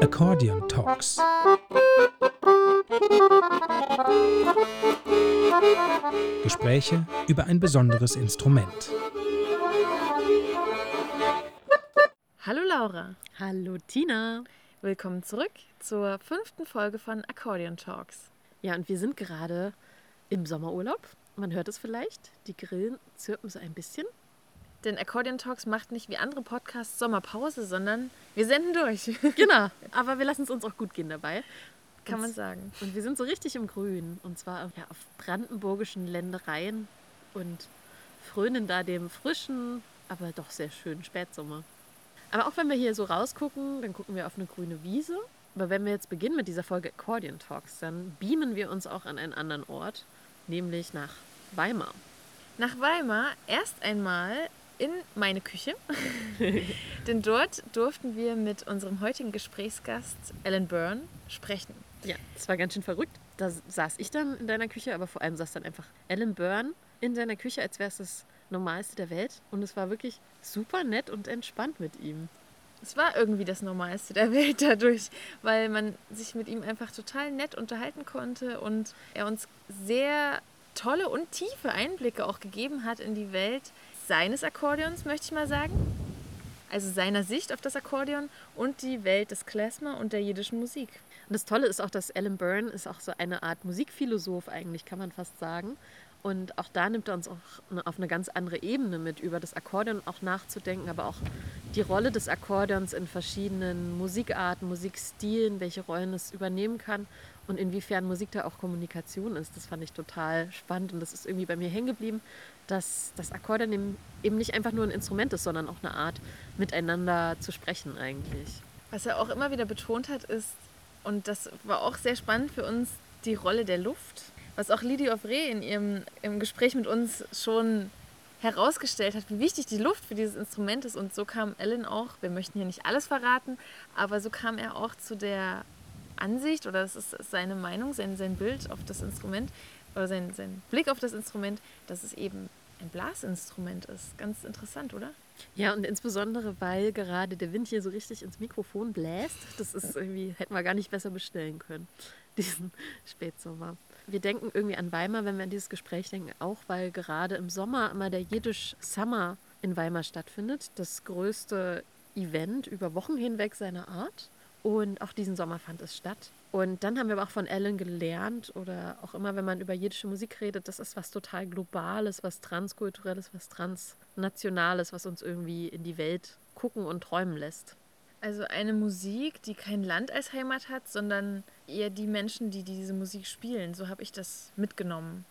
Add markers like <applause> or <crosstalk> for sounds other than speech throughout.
Accordion Talks. Gespräche über ein besonderes Instrument. Hallo Laura. Hallo Tina. Willkommen zurück zur fünften Folge von Accordion Talks. Ja, und wir sind gerade im Sommerurlaub. Man hört es vielleicht, die Grillen zirpen so ein bisschen. Denn Accordion Talks macht nicht wie andere Podcasts Sommerpause, sondern wir senden durch. <laughs> Genau, aber wir lassen es uns auch gut gehen dabei. Kann Und- man sagen. Und wir sind so richtig im Grün. Und zwar ja, auf brandenburgischen Ländereien und frönen da dem frischen, aber doch sehr schönen Spätsommer. Aber auch wenn wir hier so rausgucken, dann gucken wir auf eine grüne Wiese. Aber wenn wir jetzt beginnen mit dieser Folge Accordion Talks, dann beamen wir uns auch an einen anderen Ort, nämlich nach Weimar. Nach Weimar erst einmal in meine Küche. <laughs> Denn dort durften wir mit unserem heutigen Gesprächsgast Alan Byrne sprechen. Ja, das war ganz schön verrückt. Da saß ich dann in deiner Küche, aber vor allem saß dann einfach Alan Byrne in seiner Küche, als wäre es das Normalste der Welt. Und es war wirklich super nett und entspannt mit ihm. Es war irgendwie das Normalste der Welt dadurch, weil man sich mit ihm einfach total nett unterhalten konnte und er uns sehr tolle und tiefe Einblicke auch gegeben hat in die Welt seines Akkordeons, möchte ich mal sagen. Also seiner Sicht auf das Akkordeon und die Welt des Klezmer und der jiddischen Musik. Und das Tolle ist auch, dass Alan Byrne ist auch so eine Art Musikphilosoph eigentlich, kann man fast sagen. Und auch da nimmt er uns auch auf eine ganz andere Ebene mit, über das Akkordeon auch nachzudenken, aber auch die Rolle des Akkordeons in verschiedenen Musikarten, Musikstilen, welche Rollen es übernehmen kann und inwiefern Musik da auch Kommunikation ist. Das fand ich total spannend und das ist irgendwie bei mir hängen geblieben, dass das Akkordeon eben nicht einfach nur ein Instrument ist, sondern auch eine Art, miteinander zu sprechen eigentlich. Was er auch immer wieder betont hat, ist, und das war auch sehr spannend für uns, die Rolle der Luft. Was auch Lydie Ovray in ihrem im Gespräch mit uns schon herausgestellt hat, wie wichtig die Luft für dieses Instrument ist. Und so kam Ellen auch, wir möchten hier nicht alles verraten, aber so kam er auch zu der Ansicht, oder das ist seine Meinung, sein, sein Bild auf das Instrument, oder sein, sein Blick auf das Instrument, dass es eben ein Blasinstrument ist. Ganz interessant, oder? Ja, und insbesondere, weil gerade der Wind hier so richtig ins Mikrofon bläst. Das ist irgendwie, hätten wir gar nicht besser bestellen können, <laughs> diesen Spätsommer. Wir denken irgendwie an Weimar, wenn wir an dieses Gespräch denken, auch weil gerade im Sommer immer der Jiddisch Summer in Weimar stattfindet. Das größte Event über Wochen hinweg seiner Art. Und auch diesen Sommer fand es statt. Und dann haben wir aber auch von Ellen gelernt, oder auch immer, wenn man über jiddische Musik redet, das ist was total Globales, was Transkulturelles, was Transnationales, was uns irgendwie in die Welt gucken und träumen lässt. Also eine Musik, die kein Land als Heimat hat, sondern eher die Menschen, die diese Musik spielen. So habe ich das mitgenommen.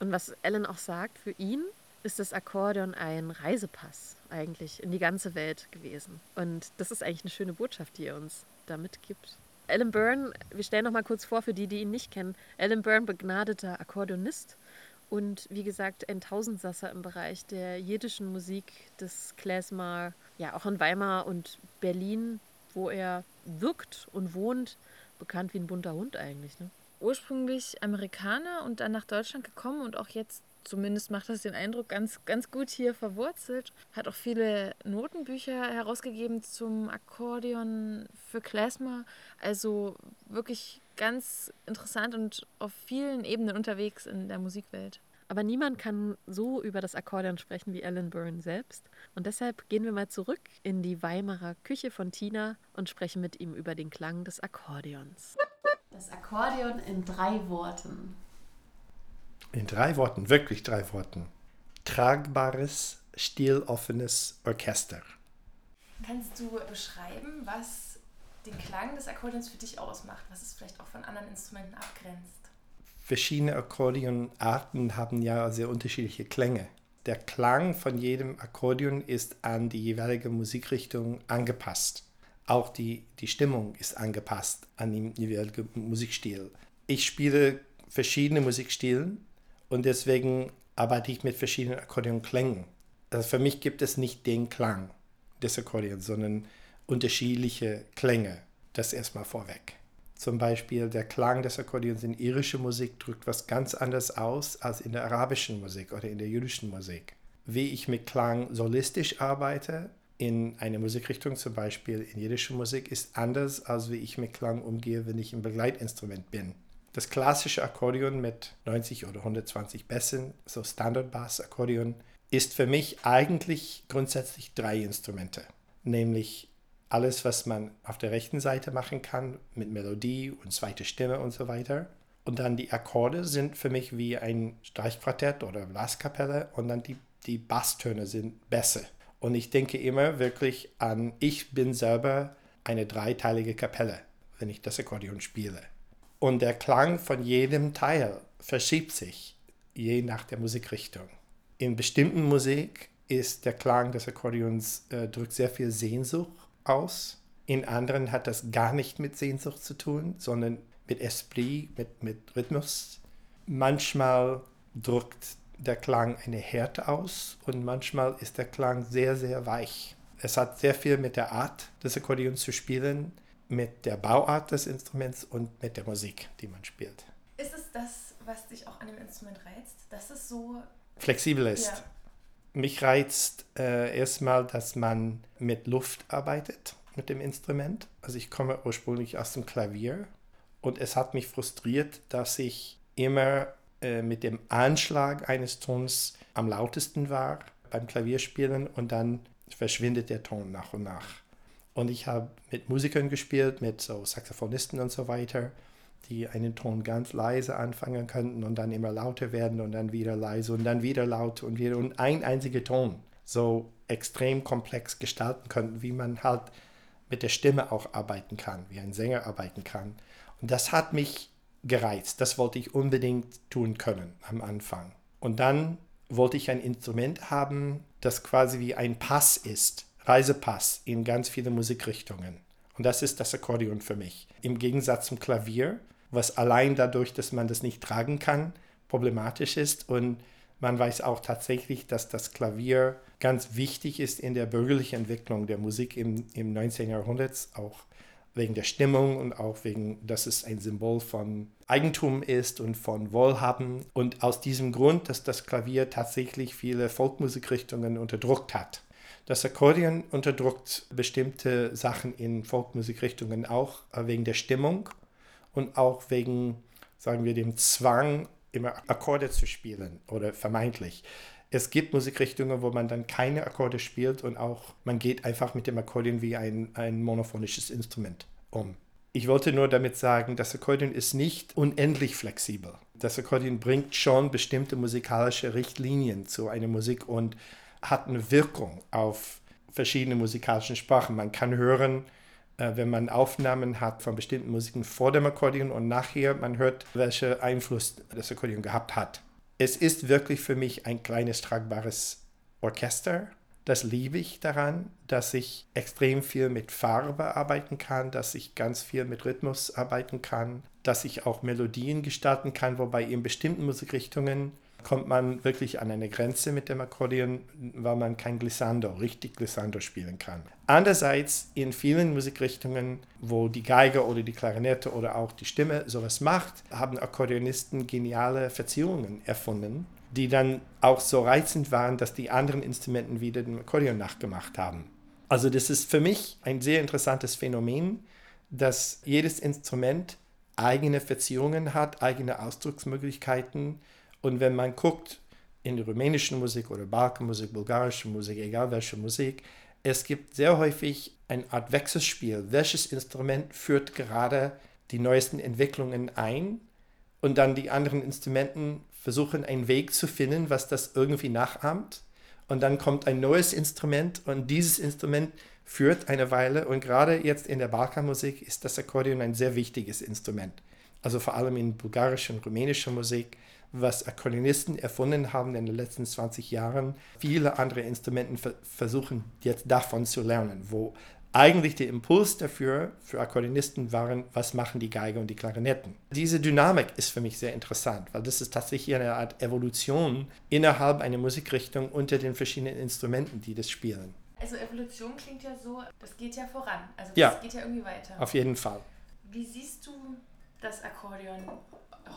Und was Ellen auch sagt, für ihn ist das Akkordeon ein Reisepass eigentlich in die ganze Welt gewesen. Und das ist eigentlich eine schöne Botschaft, die er uns da mitgibt. Alan Byrne, wir stellen noch mal kurz vor für die, die ihn nicht kennen. Alan Byrne, begnadeter Akkordeonist und wie gesagt ein Tausendsasser im Bereich der jiddischen Musik, des Klezmer, ja auch in Weimar und Berlin, wo er wirkt und wohnt, bekannt wie ein bunter Hund eigentlich. Ne? Ursprünglich Amerikaner und dann nach Deutschland gekommen und auch jetzt, zumindest macht das den Eindruck, ganz, ganz gut hier verwurzelt. Hat auch viele Notenbücher herausgegeben zum Akkordeon für Klezmer. Also wirklich ganz interessant und auf vielen Ebenen unterwegs in der Musikwelt. Aber niemand kann so über das Akkordeon sprechen wie Alan Byrne selbst. Und deshalb gehen wir mal zurück in die Weimarer Küche von Tina und sprechen mit ihm über den Klang des Akkordeons. Das Akkordeon in drei Worten. In drei Worten, wirklich drei Worten. Tragbares, stiloffenes Orchester. Kannst du beschreiben, was den Klang des Akkordeons für dich ausmacht, was es vielleicht auch von anderen Instrumenten abgrenzt? Verschiedene Akkordeonarten haben ja sehr unterschiedliche Klänge. Der Klang von jedem Akkordeon ist an die jeweilige Musikrichtung angepasst. Auch die, die Stimmung ist angepasst an den jeweiligen Musikstil. Ich spiele verschiedene Musikstilen und deswegen arbeite ich mit verschiedenen Akkordeonklängen. Also für mich gibt es nicht den Klang des Akkordeons, sondern unterschiedliche Klänge. Das erstmal vorweg. Zum Beispiel der Klang des Akkordeons in irischer Musik drückt was ganz anderes aus als in der arabischen Musik oder in der jüdischen Musik. Wie ich mit Klang solistisch arbeite, in einer Musikrichtung, zum Beispiel in jiddischer Musik, ist anders, als wie ich mit Klang umgehe, wenn ich im Begleitinstrument bin. Das klassische Akkordeon mit 90 oder 120 Bässen, so Standard-Bass-Akkordeon, ist für mich eigentlich grundsätzlich drei Instrumente. Nämlich alles, was man auf der rechten Seite machen kann, mit Melodie und zweite Stimme und so weiter. Und dann die Akkorde sind für mich wie ein Streichquartett oder Blaskapelle und dann die, die Basstöne sind Bässe. Und ich denke immer wirklich an, ich bin selber eine dreiteilige Kapelle, wenn ich das Akkordeon spiele. Und der Klang von jedem Teil verschiebt sich, je nach der Musikrichtung. In bestimmten Musik ist der Klang des Akkordeons äh, drückt sehr viel Sehnsucht aus. In anderen hat das gar nicht mit Sehnsucht zu tun, sondern mit Esprit, mit, mit Rhythmus. Manchmal drückt der Klang eine Härte aus und manchmal ist der Klang sehr, sehr weich. Es hat sehr viel mit der Art des Akkordeons zu spielen, mit der Bauart des Instruments und mit der Musik, die man spielt. Ist es das, was dich auch an dem Instrument reizt, dass es so flexibel ist? Ja. Mich reizt äh, erstmal, dass man mit Luft arbeitet mit dem Instrument. Also ich komme ursprünglich aus dem Klavier und es hat mich frustriert, dass ich immer äh, mit dem Anschlag eines Tons am lautesten war beim Klavierspielen und dann verschwindet der Ton nach und nach. Und ich habe mit Musikern gespielt, mit so Saxophonisten und so weiter, die einen Ton ganz leise anfangen könnten und dann immer lauter werden und dann wieder leise und dann wieder laut und wieder und ein einziger Ton so extrem komplex gestalten könnten, wie man halt mit der Stimme auch arbeiten kann, wie ein Sänger arbeiten kann. Und das hat mich gereizt. Das wollte ich unbedingt tun können am Anfang. Und dann wollte ich ein Instrument haben, das quasi wie ein Pass ist Reisepass in ganz viele Musikrichtungen. Und das ist das Akkordeon für mich. Im Gegensatz zum Klavier, was allein dadurch, dass man das nicht tragen kann, problematisch ist. Und man weiß auch tatsächlich, dass das Klavier ganz wichtig ist in der bürgerlichen Entwicklung der Musik im, im 19. Jahrhundert, auch wegen der Stimmung und auch wegen, dass es ein Symbol von Eigentum ist und von Wohlhaben. Und aus diesem Grund, dass das Klavier tatsächlich viele Folkmusikrichtungen unterdrückt hat. Das Akkordeon unterdrückt bestimmte Sachen in Folkmusikrichtungen auch wegen der Stimmung und auch wegen, sagen wir, dem Zwang, immer Akkorde zu spielen oder vermeintlich. Es gibt Musikrichtungen, wo man dann keine Akkorde spielt und auch man geht einfach mit dem Akkordeon wie ein, ein monophonisches Instrument um. Ich wollte nur damit sagen, das Akkordeon ist nicht unendlich flexibel. Das Akkordeon bringt schon bestimmte musikalische Richtlinien zu einer Musik und hat eine Wirkung auf verschiedene musikalische Sprachen. Man kann hören, wenn man Aufnahmen hat von bestimmten Musiken vor dem Akkordeon und nachher, man hört, welchen Einfluss das Akkordeon gehabt hat. Es ist wirklich für mich ein kleines tragbares Orchester. Das liebe ich daran, dass ich extrem viel mit Farbe arbeiten kann, dass ich ganz viel mit Rhythmus arbeiten kann, dass ich auch Melodien gestalten kann, wobei in bestimmten Musikrichtungen kommt man wirklich an eine Grenze mit dem Akkordeon, weil man kein Glissando, richtig Glissando spielen kann. Andererseits in vielen Musikrichtungen, wo die Geige oder die Klarinette oder auch die Stimme sowas macht, haben Akkordeonisten geniale Verzierungen erfunden, die dann auch so reizend waren, dass die anderen Instrumenten wieder dem Akkordeon nachgemacht haben. Also das ist für mich ein sehr interessantes Phänomen, dass jedes Instrument eigene Verzierungen hat, eigene Ausdrucksmöglichkeiten, und wenn man guckt in der rumänischen Musik oder Balkanmusik, bulgarische Musik, egal welche Musik, es gibt sehr häufig eine Art Wechselspiel. Welches Instrument führt gerade die neuesten Entwicklungen ein? Und dann die anderen Instrumenten versuchen einen Weg zu finden, was das irgendwie nachahmt. Und dann kommt ein neues Instrument und dieses Instrument führt eine Weile. Und gerade jetzt in der Balkanmusik ist das Akkordeon ein sehr wichtiges Instrument. Also vor allem in bulgarischer und rumänischer Musik was Akkordeonisten erfunden haben in den letzten 20 Jahren. Viele andere Instrumente versuchen jetzt davon zu lernen, wo eigentlich der Impuls dafür für Akkordeonisten waren, was machen die Geige und die Klarinetten. Diese Dynamik ist für mich sehr interessant, weil das ist tatsächlich eine Art Evolution innerhalb einer Musikrichtung unter den verschiedenen Instrumenten, die das spielen. Also Evolution klingt ja so, das geht ja voran. Also das ja, geht ja irgendwie weiter. Auf jeden Fall. Wie siehst du das Akkordeon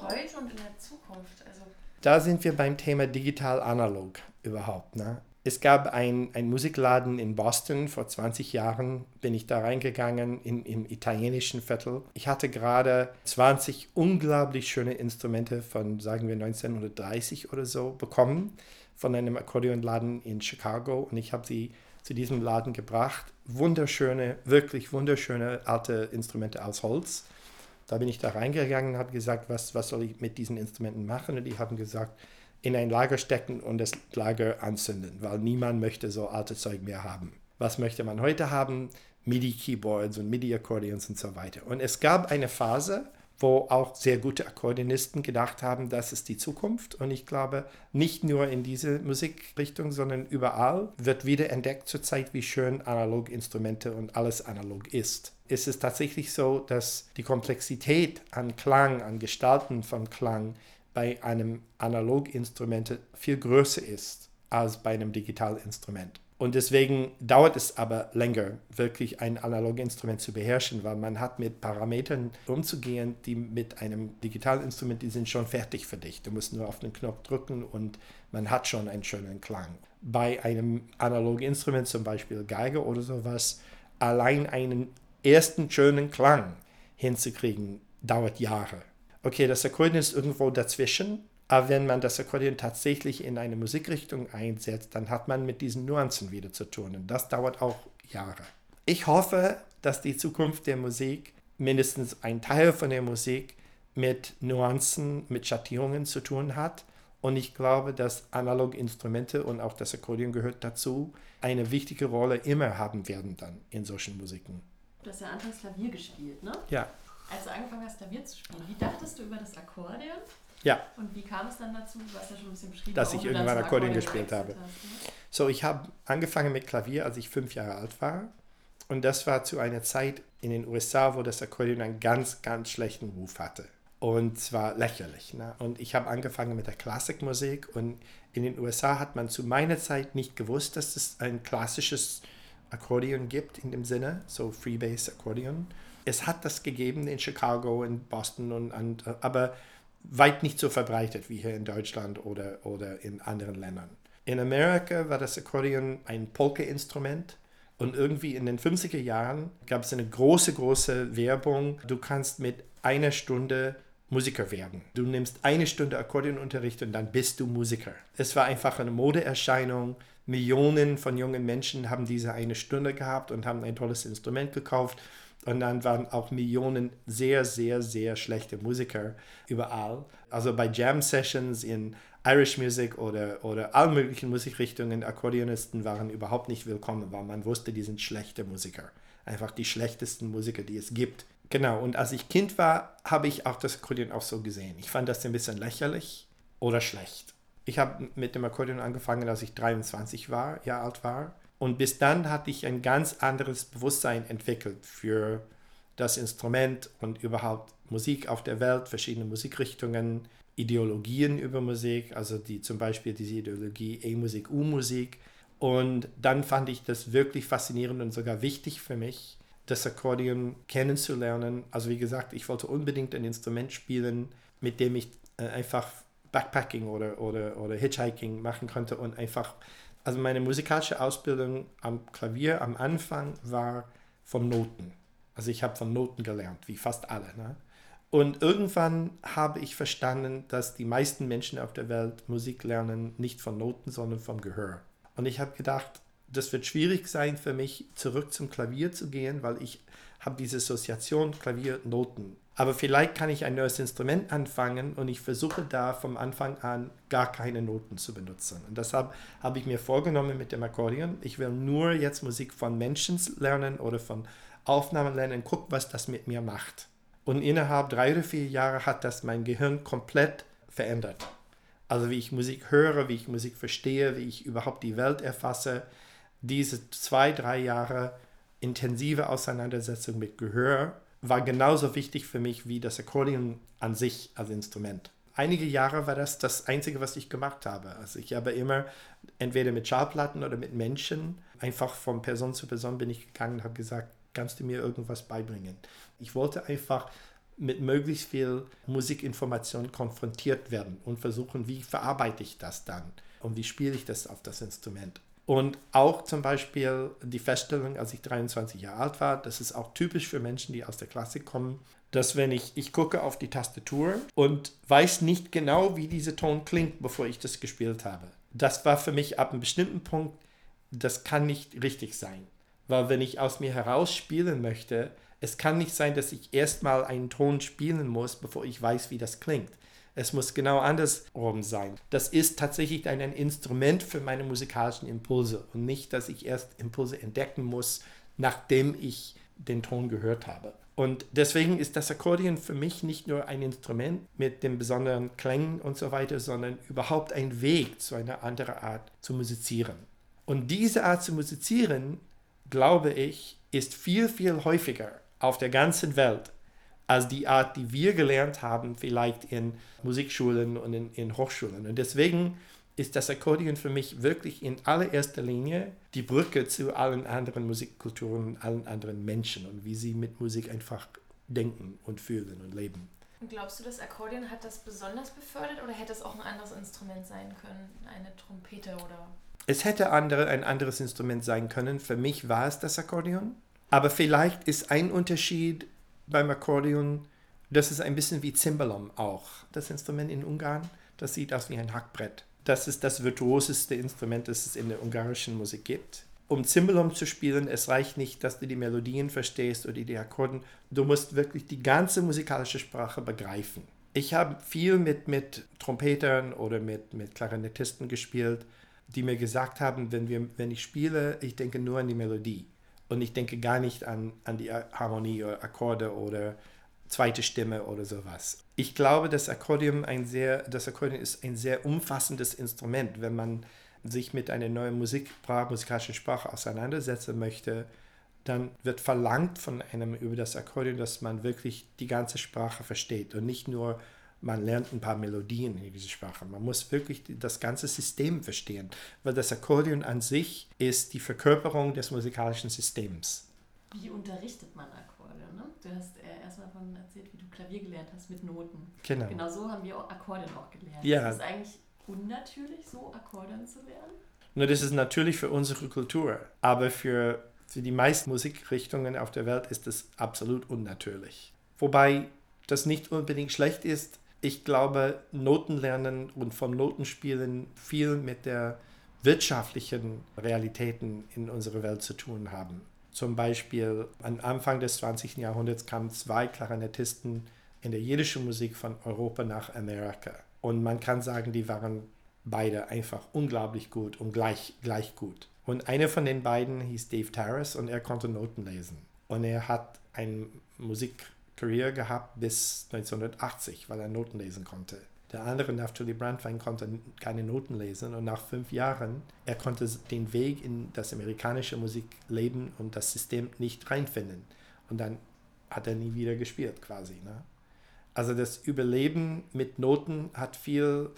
heute und in der Zukunft? Also da sind wir beim Thema digital-analog überhaupt. Ne? Es gab einen Musikladen in Boston, vor 20 Jahren bin ich da reingegangen in, im italienischen Viertel. Ich hatte gerade 20 unglaublich schöne Instrumente von, sagen wir, 1930 oder so bekommen von einem Akkordeonladen in Chicago und ich habe sie zu diesem Laden gebracht. Wunderschöne, wirklich wunderschöne alte Instrumente aus Holz. Da bin ich da reingegangen und habe gesagt, was, was soll ich mit diesen Instrumenten machen? Und die haben gesagt, in ein Lager stecken und das Lager anzünden, weil niemand möchte so alte Zeug mehr haben. Was möchte man heute haben? MIDI-Keyboards und MIDI-Akkordeons und so weiter. Und es gab eine Phase, wo auch sehr gute Akkordeonisten gedacht haben, das ist die Zukunft. Und ich glaube, nicht nur in diese Musikrichtung, sondern überall wird wieder entdeckt zurzeit, wie schön Analoginstrumente und alles analog ist. Es ist tatsächlich so, dass die Komplexität an Klang, an Gestalten von Klang bei einem Analoginstrument viel größer ist als bei einem Digitalinstrument. Und deswegen dauert es aber länger, wirklich ein Analoginstrument zu beherrschen, weil man hat mit Parametern umzugehen, die mit einem Digitalinstrument, die sind schon fertig für dich. Du musst nur auf den Knopf drücken und man hat schon einen schönen Klang. Bei einem Analoginstrument, zum Beispiel Geige oder sowas, allein einen ersten schönen Klang hinzukriegen, dauert Jahre okay, das Akkordeon ist irgendwo dazwischen, aber wenn man das Akkordeon tatsächlich in eine Musikrichtung einsetzt, dann hat man mit diesen Nuancen wieder zu tun. Und das dauert auch Jahre. Ich hoffe, dass die Zukunft der Musik, mindestens ein Teil von der Musik, mit Nuancen, mit Schattierungen zu tun hat. Und ich glaube, dass Analoginstrumente und auch das Akkordeon gehört dazu, eine wichtige Rolle immer haben werden dann in solchen Musiken. Du hast ja anfangs Klavier gespielt, ne? Ja als du angefangen hast, Klavier zu spielen, wie dachtest du über das Akkordeon? Ja. Und wie kam es dann dazu? Du hast ja schon ein bisschen beschrieben, dass ich irgendwann Akkordeon, Akkordeon gespielt habe. Hast, ne? So, ich habe angefangen mit Klavier, als ich fünf Jahre alt war. Und das war zu einer Zeit in den USA, wo das Akkordeon einen ganz, ganz schlechten Ruf hatte. Und zwar lächerlich. Ne? Und ich habe angefangen mit der Klassikmusik. Und in den USA hat man zu meiner Zeit nicht gewusst, dass es ein klassisches Akkordeon gibt in dem Sinne, so Freebase Akkordeon es hat das gegeben in Chicago, in Boston, und, und, aber weit nicht so verbreitet wie hier in Deutschland oder, oder in anderen Ländern. In Amerika war das Akkordeon ein Polka-Instrument und irgendwie in den 50er Jahren gab es eine große, große Werbung. Du kannst mit einer Stunde Musiker werden. Du nimmst eine Stunde Akkordeonunterricht und dann bist du Musiker. Es war einfach eine Modeerscheinung. Millionen von jungen Menschen haben diese eine Stunde gehabt und haben ein tolles Instrument gekauft. Und dann waren auch Millionen sehr, sehr, sehr schlechte Musiker überall. Also bei Jam-Sessions in Irish Music oder, oder allen möglichen Musikrichtungen, Akkordeonisten waren überhaupt nicht willkommen, weil man wusste, die sind schlechte Musiker. Einfach die schlechtesten Musiker, die es gibt. Genau, und als ich Kind war, habe ich auch das Akkordeon auch so gesehen. Ich fand das ein bisschen lächerlich oder schlecht. Ich habe mit dem Akkordeon angefangen, als ich 23 war, Jahre alt war. Und bis dann hatte ich ein ganz anderes Bewusstsein entwickelt für das Instrument und überhaupt Musik auf der Welt, verschiedene Musikrichtungen, Ideologien über Musik, also die zum Beispiel diese Ideologie E-Musik, U-Musik. Und dann fand ich das wirklich faszinierend und sogar wichtig für mich, das Akkordeon kennenzulernen. Also wie gesagt, ich wollte unbedingt ein Instrument spielen, mit dem ich äh, einfach Backpacking oder, oder, oder Hitchhiking machen konnte und einfach also meine musikalische Ausbildung am Klavier am Anfang war von Noten. Also ich habe von Noten gelernt, wie fast alle. Ne? Und irgendwann habe ich verstanden, dass die meisten Menschen auf der Welt Musik lernen nicht von Noten, sondern vom Gehör. Und ich habe gedacht, das wird schwierig sein für mich, zurück zum Klavier zu gehen, weil ich habe diese Assoziation Klavier-Noten aber vielleicht kann ich ein neues Instrument anfangen und ich versuche da vom Anfang an gar keine Noten zu benutzen. Und deshalb habe ich mir vorgenommen mit dem Akkordeon, ich will nur jetzt Musik von Menschen lernen oder von Aufnahmen lernen, guck, was das mit mir macht. Und innerhalb drei oder vier Jahre hat das mein Gehirn komplett verändert. Also wie ich Musik höre, wie ich Musik verstehe, wie ich überhaupt die Welt erfasse. Diese zwei, drei Jahre intensive Auseinandersetzung mit Gehör war genauso wichtig für mich wie das Akkordeon an sich als Instrument. Einige Jahre war das das Einzige, was ich gemacht habe. Also ich habe immer entweder mit Schallplatten oder mit Menschen einfach von Person zu Person bin ich gegangen und habe gesagt, kannst du mir irgendwas beibringen? Ich wollte einfach mit möglichst viel Musikinformation konfrontiert werden und versuchen, wie verarbeite ich das dann und wie spiele ich das auf das Instrument. Und auch zum Beispiel die Feststellung, als ich 23 Jahre alt war, das ist auch typisch für Menschen, die aus der Klassik kommen, dass wenn ich, ich gucke auf die Tastatur und weiß nicht genau, wie dieser Ton klingt, bevor ich das gespielt habe. Das war für mich ab einem bestimmten Punkt, das kann nicht richtig sein. Weil wenn ich aus mir heraus spielen möchte, es kann nicht sein, dass ich erstmal einen Ton spielen muss, bevor ich weiß, wie das klingt. Es muss genau andersrum sein. Das ist tatsächlich ein, ein Instrument für meine musikalischen Impulse und nicht, dass ich erst Impulse entdecken muss, nachdem ich den Ton gehört habe. Und deswegen ist das Akkordeon für mich nicht nur ein Instrument mit den besonderen Klängen und so weiter, sondern überhaupt ein Weg zu einer anderen Art zu musizieren. Und diese Art zu musizieren, glaube ich, ist viel, viel häufiger auf der ganzen Welt als die Art, die wir gelernt haben, vielleicht in Musikschulen und in, in Hochschulen. Und deswegen ist das Akkordeon für mich wirklich in allererster Linie die Brücke zu allen anderen Musikkulturen, allen anderen Menschen und wie sie mit Musik einfach denken und fühlen und leben. Und glaubst du, das Akkordeon hat das besonders befördert oder hätte es auch ein anderes Instrument sein können? Eine Trompete oder. Es hätte andere, ein anderes Instrument sein können. Für mich war es das Akkordeon. Aber vielleicht ist ein Unterschied beim Akkordeon, das ist ein bisschen wie Cimbalom auch. Das Instrument in Ungarn, das sieht aus wie ein Hackbrett. Das ist das virtuoseste Instrument, das es in der ungarischen Musik gibt. Um Cimbalom zu spielen, es reicht nicht, dass du die Melodien verstehst oder die Akkorden. Du musst wirklich die ganze musikalische Sprache begreifen. Ich habe viel mit, mit Trompetern oder mit, mit Klarinettisten gespielt, die mir gesagt haben, wenn, wir, wenn ich spiele, ich denke nur an die Melodie. Und ich denke gar nicht an, an die Harmonie oder Akkorde oder zweite Stimme oder sowas. Ich glaube, das Akkordeon, ein sehr, das Akkordeon ist ein sehr umfassendes Instrument. Wenn man sich mit einer neuen Musik, musikalischen Sprache auseinandersetzen möchte, dann wird verlangt von einem über das Akkordeon, dass man wirklich die ganze Sprache versteht und nicht nur man lernt ein paar Melodien in dieser Sprache. Man muss wirklich das ganze System verstehen, weil das Akkordeon an sich ist die Verkörperung des musikalischen Systems. Wie unterrichtet man Akkordeon? Ne? Du hast äh, erst davon erzählt, wie du Klavier gelernt hast mit Noten. Genau. Genau so haben wir auch Akkordeon auch gelernt. Ja. Ist es eigentlich unnatürlich, so Akkordeon zu lernen? Nur das ist natürlich für unsere Kultur, aber für, für die meisten Musikrichtungen auf der Welt ist es absolut unnatürlich. Wobei das nicht unbedingt schlecht ist, ich glaube, Notenlernen und vom Notenspielen viel mit der wirtschaftlichen Realitäten in unserer Welt zu tun haben. Zum Beispiel am Anfang des 20. Jahrhunderts kamen zwei Klarinettisten in der jiddischen Musik von Europa nach Amerika. Und man kann sagen, die waren beide einfach unglaublich gut und gleich, gleich gut. Und einer von den beiden hieß Dave Terrace und er konnte Noten lesen. Und er hat eine Musik Career gehabt bis 1980, weil er Noten lesen konnte. Der andere, Naftali Brandwein, konnte keine Noten lesen und nach fünf Jahren, er konnte den Weg in das amerikanische Musikleben und das System nicht reinfinden. Und dann hat er nie wieder gespielt quasi. Ne? Also das Überleben mit Noten hat viel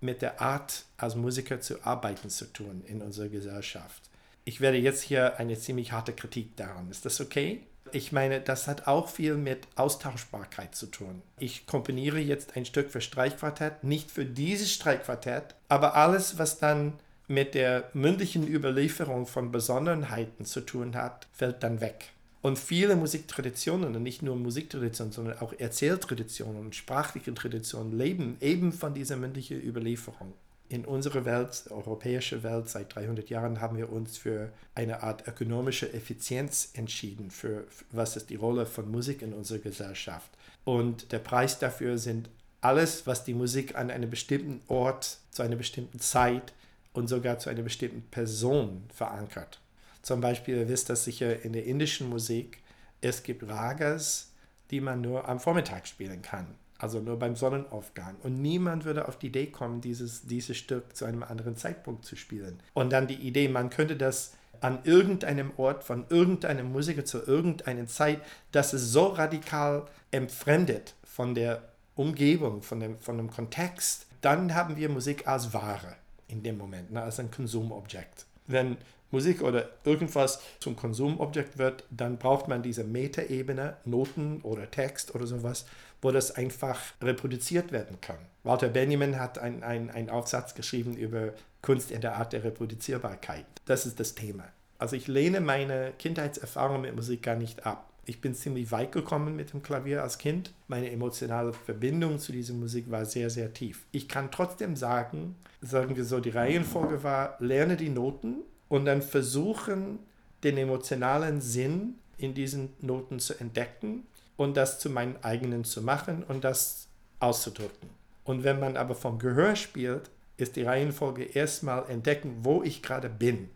mit der Art, als Musiker zu arbeiten zu tun in unserer Gesellschaft. Ich werde jetzt hier eine ziemlich harte Kritik daran. Ist das okay? Ich meine, das hat auch viel mit Austauschbarkeit zu tun. Ich komponiere jetzt ein Stück für Streichquartett, nicht für dieses Streichquartett, aber alles, was dann mit der mündlichen Überlieferung von Besonderheiten zu tun hat, fällt dann weg. Und viele Musiktraditionen, und nicht nur Musiktraditionen, sondern auch Erzähltraditionen und sprachliche Traditionen leben eben von dieser mündlichen Überlieferung in unserer Welt, europäische Welt, seit 300 Jahren haben wir uns für eine Art ökonomische Effizienz entschieden, für was ist die Rolle von Musik in unserer Gesellschaft. Und der Preis dafür sind alles, was die Musik an einem bestimmten Ort, zu einer bestimmten Zeit und sogar zu einer bestimmten Person verankert. Zum Beispiel, ihr wisst das sicher in der indischen Musik, es gibt Ragas, die man nur am Vormittag spielen kann also nur beim Sonnenaufgang. Und niemand würde auf die Idee kommen, dieses, dieses Stück zu einem anderen Zeitpunkt zu spielen. Und dann die Idee, man könnte das an irgendeinem Ort von irgendeinem Musiker zu irgendeiner Zeit, dass es so radikal entfremdet von der Umgebung, von dem, von dem Kontext, dann haben wir Musik als Ware in dem Moment, ne, als ein Konsumobjekt. Wenn Musik oder irgendwas zum Konsumobjekt wird, dann braucht man diese Metaebene, Noten oder Text oder sowas, wo das einfach reproduziert werden kann. Walter Benjamin hat einen ein Aufsatz geschrieben über Kunst in der Art der Reproduzierbarkeit. Das ist das Thema. Also ich lehne meine Kindheitserfahrung mit Musik gar nicht ab. Ich bin ziemlich weit gekommen mit dem Klavier als Kind. Meine emotionale Verbindung zu dieser Musik war sehr, sehr tief. Ich kann trotzdem sagen, sagen wir so, die Reihenfolge war, lerne die Noten und dann versuchen, den emotionalen Sinn in diesen Noten zu entdecken und das zu meinen eigenen zu machen und das auszudrücken. Und wenn man aber vom Gehör spielt, ist die Reihenfolge erstmal entdecken, wo ich gerade bin.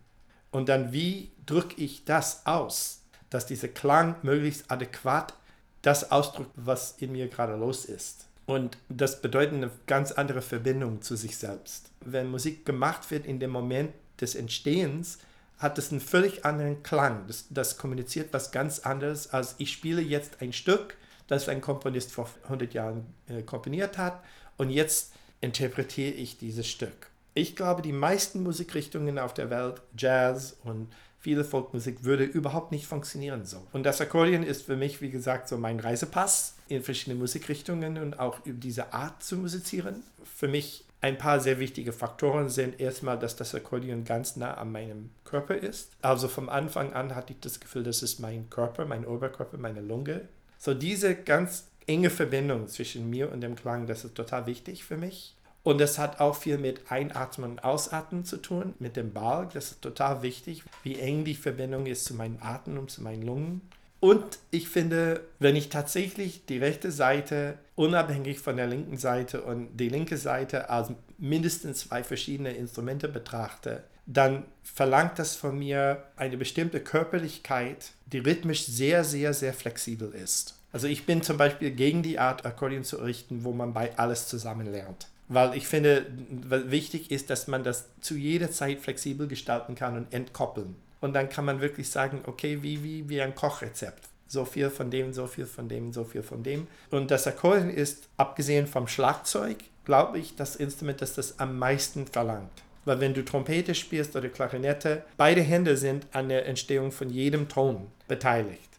Und dann, wie drücke ich das aus, dass dieser Klang möglichst adäquat das ausdrückt, was in mir gerade los ist. Und das bedeutet eine ganz andere Verbindung zu sich selbst. Wenn Musik gemacht wird in dem Moment des Entstehens, hat es einen völlig anderen Klang. Das, das kommuniziert was ganz anderes, als ich spiele jetzt ein Stück, das ein Komponist vor 100 Jahren äh, komponiert hat und jetzt interpretiere ich dieses Stück. Ich glaube, die meisten Musikrichtungen auf der Welt, Jazz und viele Folkmusik, würde überhaupt nicht funktionieren so. Und das Akkordeon ist für mich, wie gesagt, so mein Reisepass in verschiedene Musikrichtungen und auch über diese Art zu musizieren. Für mich ein paar sehr wichtige Faktoren sind erstmal, dass das Akkordeon ganz nah an meinem Körper ist. Also vom Anfang an hatte ich das Gefühl, das ist mein Körper, mein Oberkörper, meine Lunge. So diese ganz enge Verbindung zwischen mir und dem Klang, das ist total wichtig für mich. Und das hat auch viel mit Einatmen und Ausatmen zu tun, mit dem Balg. Das ist total wichtig, wie eng die Verbindung ist zu meinem Atem und zu meinen Lungen. Und ich finde, wenn ich tatsächlich die rechte Seite unabhängig von der linken Seite und die linke Seite als mindestens zwei verschiedene Instrumente betrachte, dann verlangt das von mir eine bestimmte Körperlichkeit, die rhythmisch sehr, sehr, sehr flexibel ist. Also ich bin zum Beispiel gegen die Art, Akkordeon zu errichten, wo man bei alles zusammen lernt. Weil ich finde, wichtig ist, dass man das zu jeder Zeit flexibel gestalten kann und entkoppeln. Und dann kann man wirklich sagen, okay, wie, wie, wie ein Kochrezept. So viel von dem, so viel von dem, so viel von dem. Und das Akkordeon ist, abgesehen vom Schlagzeug, glaube ich, das Instrument, das das am meisten verlangt. Weil wenn du Trompete spielst oder Klarinette, beide Hände sind an der Entstehung von jedem Ton beteiligt.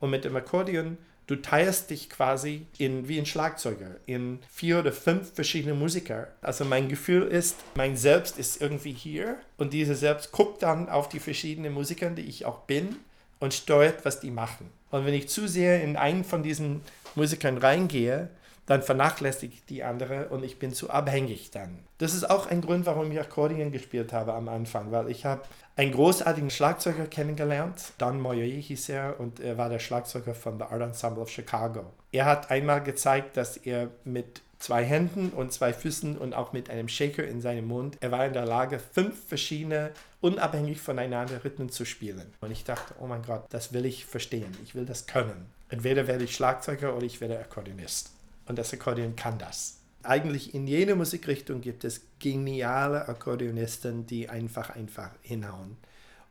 Und mit dem Akkordeon Du teilst dich quasi in, wie ein Schlagzeuger in vier oder fünf verschiedene Musiker. Also mein Gefühl ist, mein Selbst ist irgendwie hier und dieses Selbst guckt dann auf die verschiedenen Musiker, die ich auch bin und steuert, was die machen. Und wenn ich zu sehr in einen von diesen Musikern reingehe, dann vernachlässige ich die andere und ich bin zu abhängig dann. Das ist auch ein Grund, warum ich Akkordeon gespielt habe am Anfang, weil ich habe einen großartigen Schlagzeuger kennengelernt, Don Moyer hieß er und er war der Schlagzeuger von The Art Ensemble of Chicago. Er hat einmal gezeigt, dass er mit zwei Händen und zwei Füßen und auch mit einem Shaker in seinem Mund, er war in der Lage, fünf verschiedene, unabhängig voneinander Rhythmen zu spielen. Und ich dachte, oh mein Gott, das will ich verstehen, ich will das können. Entweder werde ich Schlagzeuger oder ich werde Akkordeonist. Und das Akkordeon kann das. Eigentlich in jeder Musikrichtung gibt es geniale Akkordeonisten, die einfach, einfach hinhauen.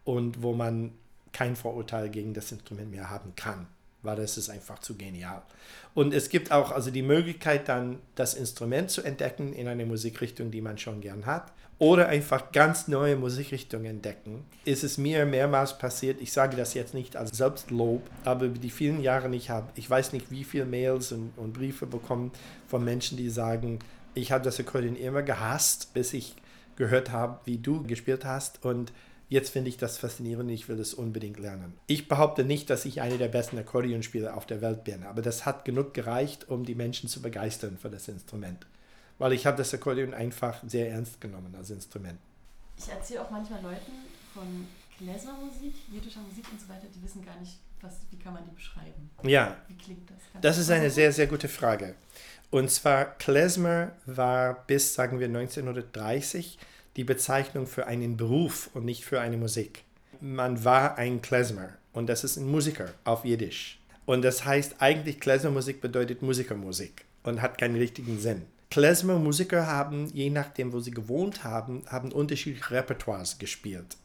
Und wo man kein Vorurteil gegen das Instrument mehr haben kann weil das ist einfach zu genial. Und es gibt auch also die Möglichkeit dann das Instrument zu entdecken in eine Musikrichtung, die man schon gern hat oder einfach ganz neue Musikrichtungen entdecken. Ist es mir mehrmals passiert, ich sage das jetzt nicht als Selbstlob, aber die vielen Jahre ich habe, ich weiß nicht wie viele Mails und, und Briefe bekommen von Menschen, die sagen, ich habe das Akkordeon immer gehasst, bis ich gehört habe, wie du gespielt hast und Jetzt finde ich das faszinierend, ich will es unbedingt lernen. Ich behaupte nicht, dass ich einer der besten Akkordeonspieler auf der Welt bin, aber das hat genug gereicht, um die Menschen zu begeistern für das Instrument. Weil ich habe das Akkordeon einfach sehr ernst genommen als Instrument. Ich erzähle auch manchmal Leuten von Klezmermusik, jiddischer Musik und so weiter, die wissen gar nicht, was, wie kann man die beschreiben. Ja. Wie klingt das? Kann das ist eine sehr, sehr gute Frage. Und zwar, Klezmer war bis, sagen wir, 1930 die Bezeichnung für einen Beruf und nicht für eine Musik. Man war ein Klezmer und das ist ein Musiker auf Jiddisch. Und das heißt eigentlich, Klezmermusik bedeutet Musikermusik und hat keinen richtigen Sinn. Klezmer-Musiker haben, je nachdem, wo sie gewohnt haben, haben unterschiedliche Repertoires gespielt.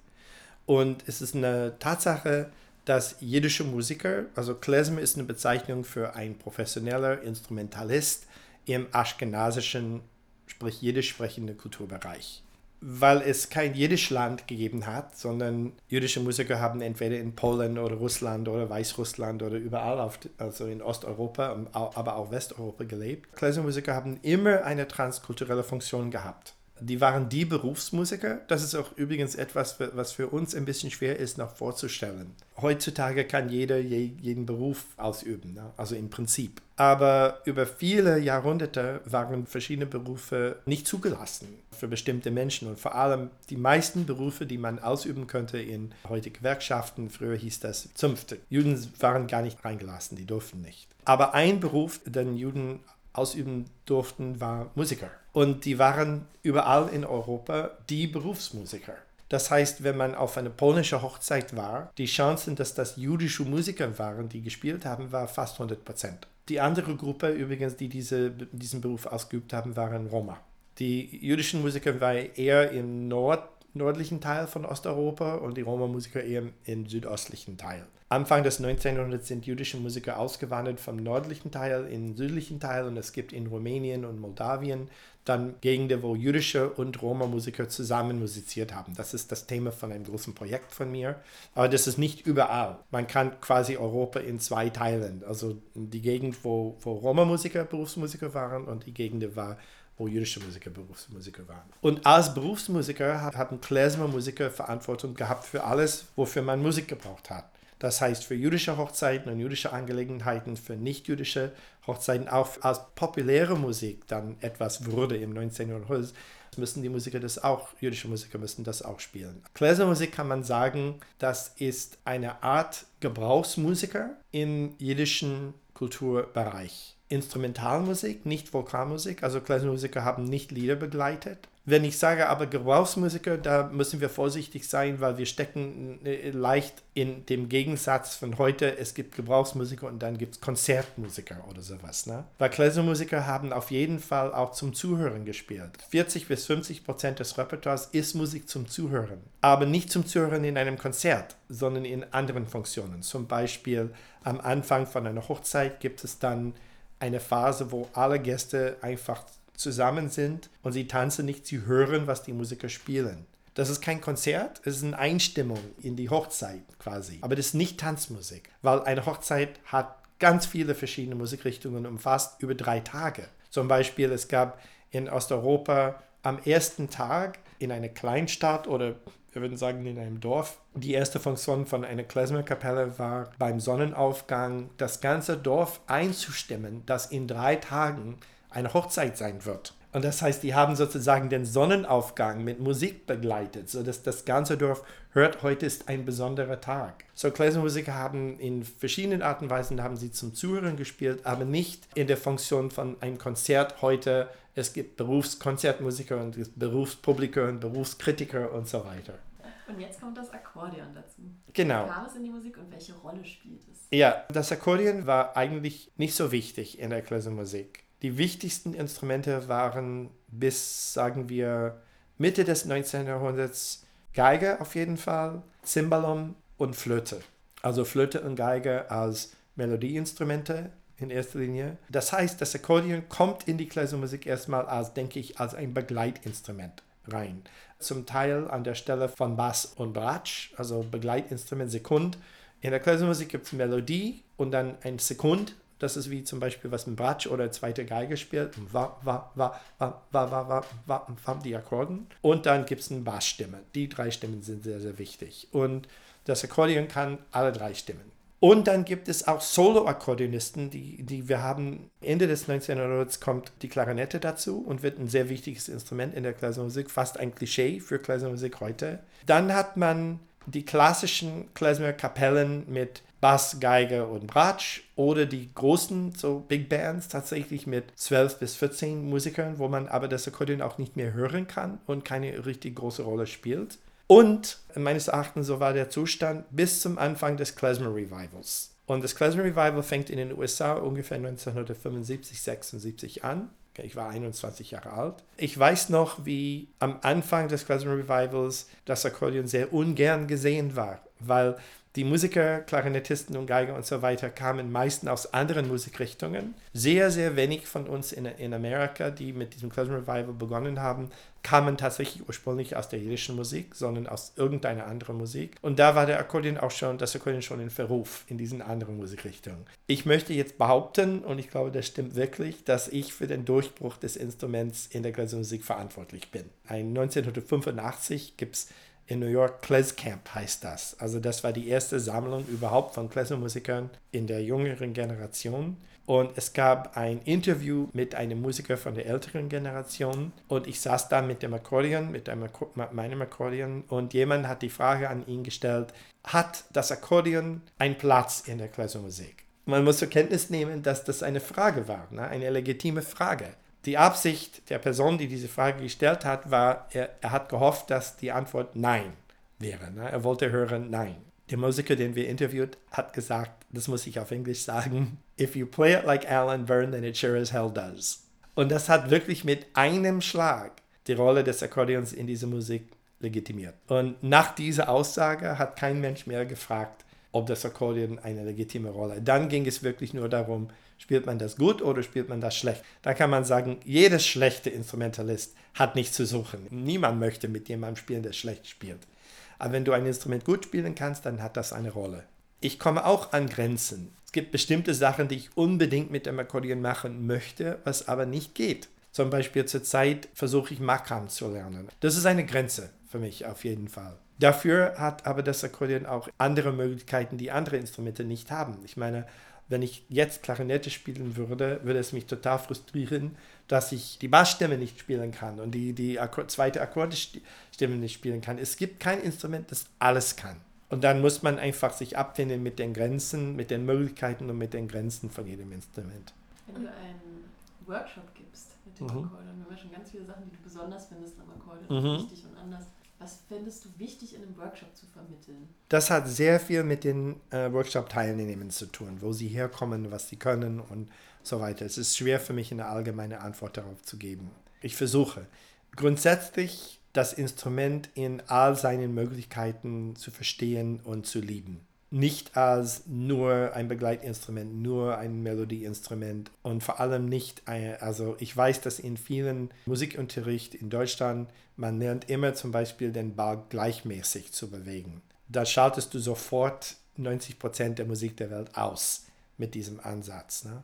Und es ist eine Tatsache, dass jiddische Musiker, also Klezmer ist eine Bezeichnung für einen professioneller Instrumentalist im aschkenasischen, sprich jiddisch sprechenden Kulturbereich weil es kein Jiddischland gegeben hat, sondern jüdische Musiker haben entweder in Polen oder Russland oder Weißrussland oder überall, auf, also in Osteuropa, aber auch Westeuropa gelebt. Klezmermusiker haben immer eine transkulturelle Funktion gehabt. Die waren die Berufsmusiker. Das ist auch übrigens etwas, was für uns ein bisschen schwer ist, noch vorzustellen. Heutzutage kann jeder jeden Beruf ausüben, ne? also im Prinzip. Aber über viele Jahrhunderte waren verschiedene Berufe nicht zugelassen für bestimmte Menschen. Und vor allem die meisten Berufe, die man ausüben könnte in heute Gewerkschaften, früher hieß das Zunfte. Juden waren gar nicht reingelassen, die durften nicht. Aber ein Beruf, den Juden ausüben durften, war Musiker. Und die waren überall in Europa die Berufsmusiker. Das heißt, wenn man auf eine polnische Hochzeit war, die Chancen, dass das jüdische Musiker waren, die gespielt haben, war fast 100 Prozent. Die andere Gruppe übrigens, die diese, diesen Beruf ausgeübt haben, waren Roma. Die jüdischen Musiker waren eher im Nord, nördlichen Teil von Osteuropa und die Roma-Musiker eher im südöstlichen Teil. Anfang des 19. Jahrhunderts sind jüdische Musiker ausgewandert vom nördlichen Teil in den südlichen Teil und es gibt in Rumänien und Moldawien dann Gegenden, wo jüdische und Roma-Musiker zusammen musiziert haben. Das ist das Thema von einem großen Projekt von mir. Aber das ist nicht überall. Man kann quasi Europa in zwei teilen. Also die Gegend, wo, wo Roma-Musiker Berufsmusiker waren und die Gegend war, wo jüdische Musiker Berufsmusiker waren. Und als Berufsmusiker hatten Klezmer-Musiker Verantwortung gehabt für alles, wofür man Musik gebraucht hat. Das heißt für jüdische Hochzeiten und jüdische Angelegenheiten, für nicht-jüdische Hochzeiten, auch als populäre Musik dann etwas wurde im 19. Jahrhundert, müssen die Musiker das auch, jüdische Musiker müssen das auch spielen. Klezmermusik kann man sagen, das ist eine Art Gebrauchsmusiker im jüdischen Kulturbereich. Instrumentalmusik, nicht Vokalmusik, also Klezmermusiker haben nicht Lieder begleitet, wenn ich sage aber Gebrauchsmusiker, da müssen wir vorsichtig sein, weil wir stecken äh, leicht in dem Gegensatz von heute, es gibt Gebrauchsmusiker und dann gibt es Konzertmusiker oder sowas. Ne? Weil Klezmermusiker haben auf jeden Fall auch zum Zuhören gespielt. 40 bis 50 Prozent des Repertoires ist Musik zum Zuhören. Aber nicht zum Zuhören in einem Konzert, sondern in anderen Funktionen. Zum Beispiel am Anfang von einer Hochzeit gibt es dann eine Phase, wo alle Gäste einfach zusammen sind und sie tanzen nicht, sie hören, was die Musiker spielen. Das ist kein Konzert, es ist eine Einstimmung in die Hochzeit quasi. Aber das ist nicht Tanzmusik, weil eine Hochzeit hat ganz viele verschiedene Musikrichtungen, umfasst über drei Tage. Zum Beispiel, es gab in Osteuropa am ersten Tag in einer Kleinstadt oder wir würden sagen in einem Dorf. Die erste Funktion von einer Klezmerkapelle war beim Sonnenaufgang das ganze Dorf einzustimmen, dass in drei Tagen eine Hochzeit sein wird. Und das heißt, die haben sozusagen den Sonnenaufgang mit Musik begleitet, sodass das ganze Dorf hört, heute ist ein besonderer Tag. So Klezmermusiker haben in verschiedenen Arten und Weisen haben sie zum Zuhören gespielt, aber nicht in der Funktion von einem Konzert heute. Es gibt Berufskonzertmusiker und Berufspubliker und Berufskritiker und so weiter. Und jetzt kommt das Akkordeon dazu. Genau. Wie kam es in die Musik und welche Rolle spielt es? Ja, das Akkordeon war eigentlich nicht so wichtig in der Klezmermusik. Die wichtigsten Instrumente waren bis, sagen wir, Mitte des 19. Jahrhunderts Geige auf jeden Fall, Cimbalom und Flöte. Also Flöte und Geige als Melodieinstrumente in erster Linie. Das heißt, das Akkordeon kommt in die Klezmermusik erstmal als, denke ich, als ein Begleitinstrument rein. Zum Teil an der Stelle von Bass und Bratsch, also Begleitinstrument Sekund. In der Klezmermusik gibt es Melodie und dann ein Sekund das ist wie zum Beispiel, was ein Bratsch oder zweite Geige spielt. Wa, wa, wa, wa, wa, wa, wa, wa, wa, die Akkorden. Und dann gibt es eine Bassstimme. Die drei Stimmen sind sehr, sehr wichtig. Und das Akkordeon kann alle drei Stimmen. Und dann gibt es auch Solo-Akkordeonisten, die, die wir haben. Ende des 19. Jahrhunderts kommt die Klarinette dazu und wird ein sehr wichtiges Instrument in der Klezmermusik, fast ein Klischee für Klezmermusik heute. Dann hat man die klassischen Klezmer-Kapellen mit Bass, Geige und Bratsch oder die großen so Big Bands tatsächlich mit 12 bis 14 Musikern, wo man aber das Akkordeon auch nicht mehr hören kann und keine richtig große Rolle spielt. Und meines Erachtens so war der Zustand bis zum Anfang des Klezmer Revivals. Und das Klezmer Revival fängt in den USA ungefähr 1975, 76 an. Ich war 21 Jahre alt. Ich weiß noch, wie am Anfang des Klezmer Revivals das Akkordeon sehr ungern gesehen war, weil Die Musiker, Klarinettisten und Geiger und so weiter kamen meistens aus anderen Musikrichtungen. Sehr, sehr wenig von uns in, in Amerika, die mit diesem Klezmer Revival begonnen haben, kamen tatsächlich ursprünglich aus der jiddischen Musik, sondern aus irgendeiner anderen Musik. Und da war der Akkordeon auch schon, das Akkordeon schon in Verruf in diesen anderen Musikrichtungen. Ich möchte jetzt behaupten, und ich glaube, das stimmt wirklich, dass ich für den Durchbruch des Instruments in der Musik verantwortlich bin. Ein 1985 gibt es in New York, Klez Camp heißt das. Also das war die erste Sammlung überhaupt von Klezmermusikern in der jüngeren Generation. Und es gab ein Interview mit einem Musiker von der älteren Generation. Und ich saß da mit dem Akkordeon, mit einem, meinem Akkordeon. Und jemand hat die Frage an ihn gestellt, hat das Akkordeon einen Platz in der Klezmermusik? Man muss zur Kenntnis nehmen, dass das eine Frage war, ne? eine legitime Frage. Die Absicht der Person, die diese Frage gestellt hat, war, er, er hat gehofft, dass die Antwort Nein wäre. Ne? Er wollte hören Nein. Der Musiker, den wir interviewt, hat gesagt, das muss ich auf Englisch sagen, If you play it like Alan Byrne, then it sure as hell does. Und das hat wirklich mit einem Schlag die Rolle des Akkordeons in dieser Musik legitimiert. Und nach dieser Aussage hat kein Mensch mehr gefragt, ob das Akkordeon eine legitime Rolle. Dann ging es wirklich nur darum, Spielt man das gut oder spielt man das schlecht? Da kann man sagen, jeder schlechte Instrumentalist hat nichts zu suchen. Niemand möchte mit jemandem spielen, der schlecht spielt. Aber wenn du ein Instrument gut spielen kannst, dann hat das eine Rolle. Ich komme auch an Grenzen. Es gibt bestimmte Sachen, die ich unbedingt mit dem Akkordeon machen möchte, was aber nicht geht. Zum Beispiel zurzeit versuche ich Makam zu lernen. Das ist eine Grenze für mich auf jeden Fall. Dafür hat aber das Akkordeon auch andere Möglichkeiten, die andere Instrumente nicht haben. Ich meine, wenn ich jetzt Klarinette spielen würde, würde es mich total frustrieren, dass ich die Bassstimme nicht spielen kann und die, die Akkord, zweite Akkordestimme nicht spielen kann. Es gibt kein Instrument, das alles kann. Und dann muss man einfach sich abfinden mit den Grenzen, mit den Möglichkeiten und mit den Grenzen von jedem Instrument. Wenn du einen Workshop gibst mit dem mhm. Akkordeon, wir haben ja schon ganz viele Sachen, die du besonders findest am Akkordeon, mhm. wichtig und anders. Was findest du wichtig in einem Workshop zu vermitteln? Das hat sehr viel mit den äh, Workshop-Teilnehmern zu tun, wo sie herkommen, was sie können und so weiter. Es ist schwer für mich, eine allgemeine Antwort darauf zu geben. Ich versuche grundsätzlich das Instrument in all seinen Möglichkeiten zu verstehen und zu lieben nicht als nur ein Begleitinstrument, nur ein Melodieinstrument und vor allem nicht, ein, also ich weiß, dass in vielen Musikunterricht in Deutschland man lernt immer zum Beispiel den Ball gleichmäßig zu bewegen. Da schaltest du sofort 90 Prozent der Musik der Welt aus mit diesem Ansatz. Ne?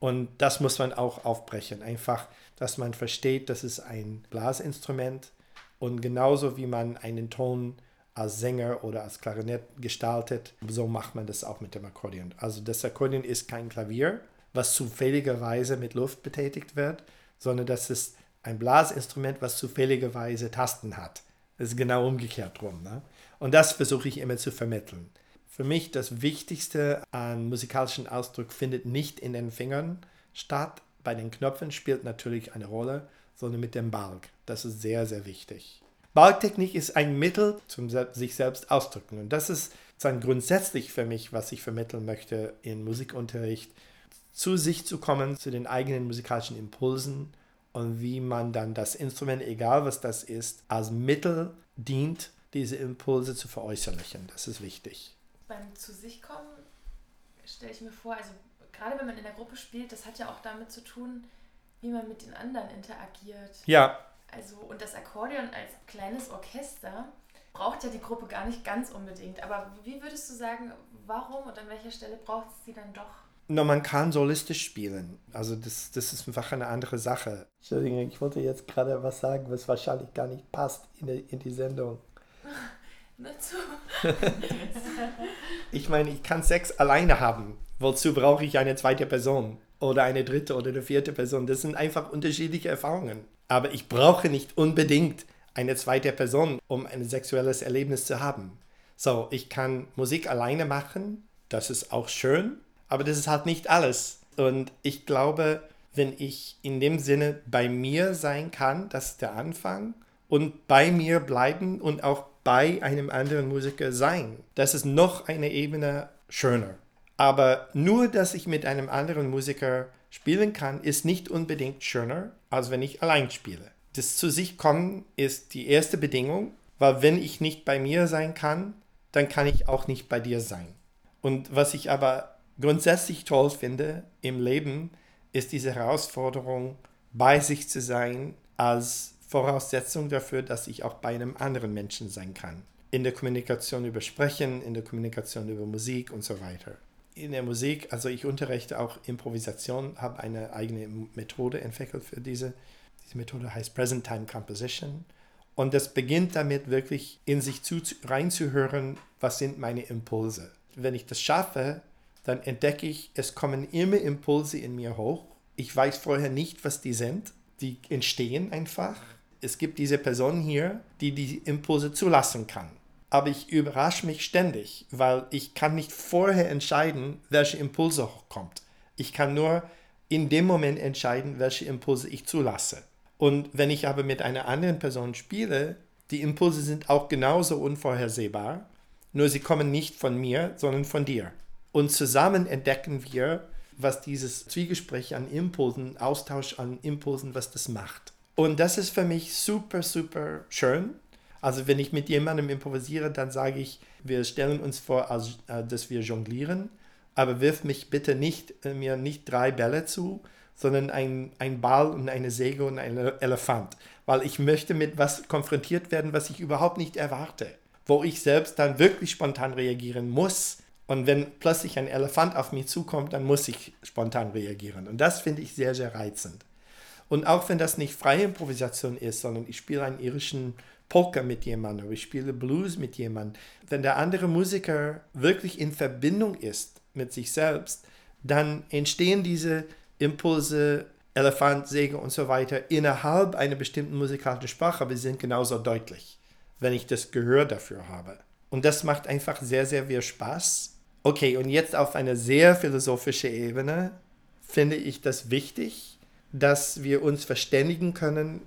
Und das muss man auch aufbrechen. Einfach, dass man versteht, das ist ein Blasinstrument und genauso wie man einen Ton als Sänger oder als Klarinett gestaltet. So macht man das auch mit dem Akkordeon. Also das Akkordeon ist kein Klavier, was zufälligerweise mit Luft betätigt wird, sondern das ist ein Blasinstrument, was zufälligerweise Tasten hat. Das ist genau umgekehrt drum. Ne? Und das versuche ich immer zu vermitteln. Für mich das Wichtigste an musikalischen Ausdruck findet nicht in den Fingern statt. Bei den Knöpfen spielt natürlich eine Rolle, sondern mit dem Balg. Das ist sehr, sehr wichtig. Balgtechnik ist ein Mittel zum sich selbst ausdrücken. Und das ist dann grundsätzlich für mich, was ich vermitteln möchte in Musikunterricht, zu sich zu kommen, zu den eigenen musikalischen Impulsen und wie man dann das Instrument, egal was das ist, als Mittel dient, diese Impulse zu veräußerlichen. Das ist wichtig. Beim zu sich kommen stelle ich mir vor, also gerade wenn man in der Gruppe spielt, das hat ja auch damit zu tun, wie man mit den anderen interagiert. Ja, also, und das Akkordeon als kleines Orchester braucht ja die Gruppe gar nicht ganz unbedingt. Aber wie würdest du sagen, warum und an welcher Stelle braucht es sie dann doch? No, man kann solistisch spielen. Also das, das ist einfach eine andere Sache. Entschuldigung, ich wollte jetzt gerade was sagen, was wahrscheinlich gar nicht passt in, die, in die Sendung. <laughs> Dazu. <laughs> <laughs> ich meine, ich kann Sex alleine haben. Wozu brauche ich eine zweite Person? Oder eine dritte oder eine vierte Person? Das sind einfach unterschiedliche Erfahrungen. Aber ich brauche nicht unbedingt eine zweite Person, um ein sexuelles Erlebnis zu haben. So, ich kann Musik alleine machen, das ist auch schön, aber das ist halt nicht alles. Und ich glaube, wenn ich in dem Sinne bei mir sein kann, das ist der Anfang, und bei mir bleiben und auch bei einem anderen Musiker sein, das ist noch eine Ebene schöner. Aber nur, dass ich mit einem anderen Musiker spielen kann, ist nicht unbedingt schöner, als wenn ich allein spiele. Das zu sich kommen ist die erste Bedingung, weil wenn ich nicht bei mir sein kann, dann kann ich auch nicht bei dir sein. Und was ich aber grundsätzlich toll finde im Leben, ist diese Herausforderung, bei sich zu sein, als Voraussetzung dafür, dass ich auch bei einem anderen Menschen sein kann. In der Kommunikation über Sprechen, in der Kommunikation über Musik und so weiter. In der Musik, also ich unterrichte auch Improvisation, habe eine eigene Methode entwickelt für diese. Diese Methode heißt Present Time Composition. Und das beginnt damit, wirklich in sich zu, reinzuhören, was sind meine Impulse. Wenn ich das schaffe, dann entdecke ich, es kommen immer Impulse in mir hoch. Ich weiß vorher nicht, was die sind. Die entstehen einfach. Es gibt diese Person hier, die die Impulse zulassen kann. Aber ich überrasche mich ständig, weil ich kann nicht vorher entscheiden, welche Impulse hochkommt. Ich kann nur in dem Moment entscheiden, welche Impulse ich zulasse. Und wenn ich aber mit einer anderen Person spiele, die Impulse sind auch genauso unvorhersehbar, nur sie kommen nicht von mir, sondern von dir. Und zusammen entdecken wir, was dieses Zwiegespräch an Impulsen, Austausch an Impulsen, was das macht. Und das ist für mich super, super schön. Also wenn ich mit jemandem improvisiere, dann sage ich, wir stellen uns vor, als, äh, dass wir jonglieren, aber wirf mich bitte nicht, äh, mir nicht drei Bälle zu, sondern ein, ein Ball und eine Säge und ein Elefant. Weil ich möchte mit was konfrontiert werden, was ich überhaupt nicht erwarte. Wo ich selbst dann wirklich spontan reagieren muss. Und wenn plötzlich ein Elefant auf mich zukommt, dann muss ich spontan reagieren. Und das finde ich sehr, sehr reizend. Und auch wenn das nicht freie Improvisation ist, sondern ich spiele einen irischen Poker mit jemandem, oder ich spiele Blues mit jemandem, wenn der andere Musiker wirklich in Verbindung ist mit sich selbst, dann entstehen diese Impulse, Elefant, Säge und so weiter innerhalb einer bestimmten musikalischen Sprache, aber sie sind genauso deutlich, wenn ich das Gehör dafür habe. Und das macht einfach sehr, sehr viel Spaß. Okay, und jetzt auf einer sehr philosophischen Ebene finde ich das wichtig, dass wir uns verständigen können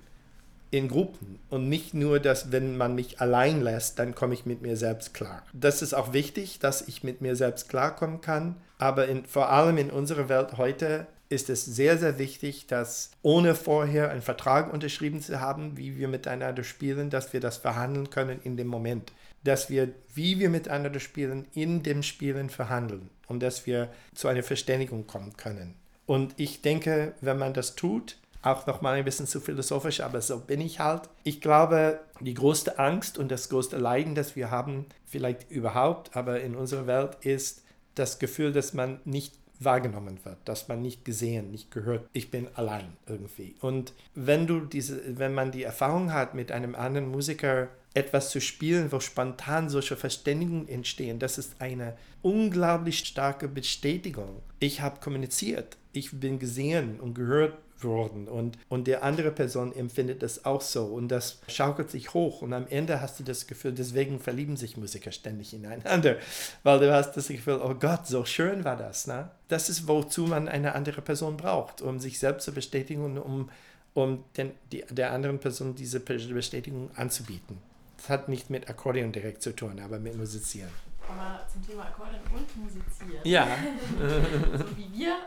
in Gruppen und nicht nur, dass wenn man mich allein lässt, dann komme ich mit mir selbst klar. Das ist auch wichtig, dass ich mit mir selbst klarkommen kann, aber in, vor allem in unserer Welt heute ist es sehr, sehr wichtig, dass ohne vorher einen Vertrag unterschrieben zu haben, wie wir miteinander spielen, dass wir das verhandeln können in dem Moment. Dass wir, wie wir miteinander spielen, in dem Spielen verhandeln und dass wir zu einer Verständigung kommen können. Und ich denke, wenn man das tut, auch nochmal ein bisschen zu philosophisch, aber so bin ich halt. Ich glaube, die größte Angst und das größte Leiden, das wir haben, vielleicht überhaupt, aber in unserer Welt, ist das Gefühl, dass man nicht wahrgenommen wird, dass man nicht gesehen, nicht gehört. Ich bin allein irgendwie. Und wenn du diese, wenn man die Erfahrung hat, mit einem anderen Musiker etwas zu spielen, wo spontan solche Verständigungen entstehen, das ist eine unglaublich starke Bestätigung. Ich habe kommuniziert, ich bin gesehen und gehört worden und, und der andere Person empfindet das auch so und das schaukelt sich hoch und am Ende hast du das Gefühl, deswegen verlieben sich Musiker ständig ineinander, weil du hast das Gefühl, oh Gott, so schön war das. Ne? Das ist, wozu man eine andere Person braucht, um sich selbst zu bestätigen und um, um den, die, der anderen Person diese Bestätigung anzubieten. Das hat nicht mit Akkordeon direkt zu tun, aber mit Musizieren. Aber zum Thema Akkordeon und Musizieren. Ja. <laughs> so wie wir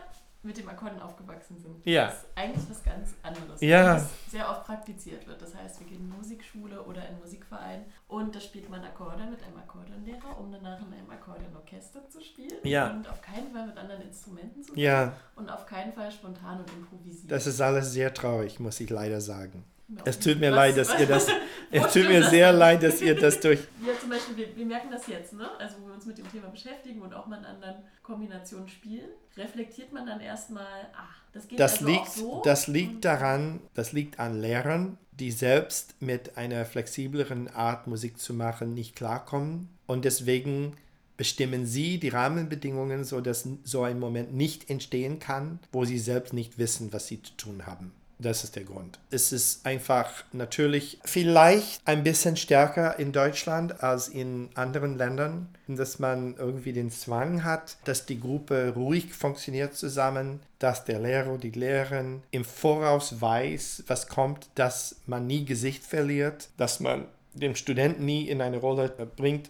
mit dem Akkordeon aufgewachsen sind. Ja. Das ist eigentlich was ganz anderes. Ja. Das sehr oft praktiziert wird. Das heißt, wir gehen in Musikschule oder in Musikverein und da spielt man Akkordeon mit einem Akkordeonlehrer, um danach in einem Akkordeonorchester zu spielen. Ja. Und auf keinen Fall mit anderen Instrumenten zu Ja. Und auf keinen Fall spontan und improvisieren. Das ist alles sehr traurig, muss ich leider sagen. Ja. Es tut mir Was- leid, dass ihr das. Es tut mir das sehr leid, dass ihr das durch. Wir zum Beispiel, wir, wir merken das jetzt, ne? Also wo wir uns mit dem Thema beschäftigen und auch mal in anderen Kombinationen spielen, reflektiert man dann erstmal, ach, das geht Das also liegt, auch so. das liegt daran, das liegt an Lehrern, die selbst mit einer flexibleren Art Musik zu machen nicht klarkommen und deswegen bestimmen sie die Rahmenbedingungen, so dass so ein Moment nicht entstehen kann, wo sie selbst nicht wissen, was sie zu tun haben. Das ist der Grund. Es ist einfach natürlich vielleicht ein bisschen stärker in Deutschland als in anderen Ländern, dass man irgendwie den Zwang hat, dass die Gruppe ruhig funktioniert zusammen, dass der Lehrer, die Lehrerin im Voraus weiß, was kommt, dass man nie Gesicht verliert, dass man den Studenten nie in eine Rolle bringt,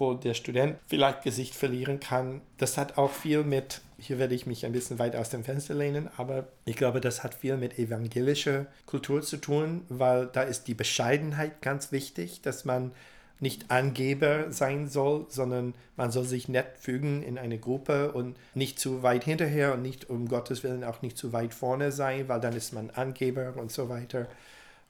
wo der Student vielleicht Gesicht verlieren kann. Das hat auch viel mit, hier werde ich mich ein bisschen weit aus dem Fenster lehnen, aber ich glaube, das hat viel mit evangelischer Kultur zu tun, weil da ist die Bescheidenheit ganz wichtig, dass man nicht Angeber sein soll, sondern man soll sich nett fügen in eine Gruppe und nicht zu weit hinterher und nicht um Gottes Willen auch nicht zu weit vorne sein, weil dann ist man Angeber und so weiter.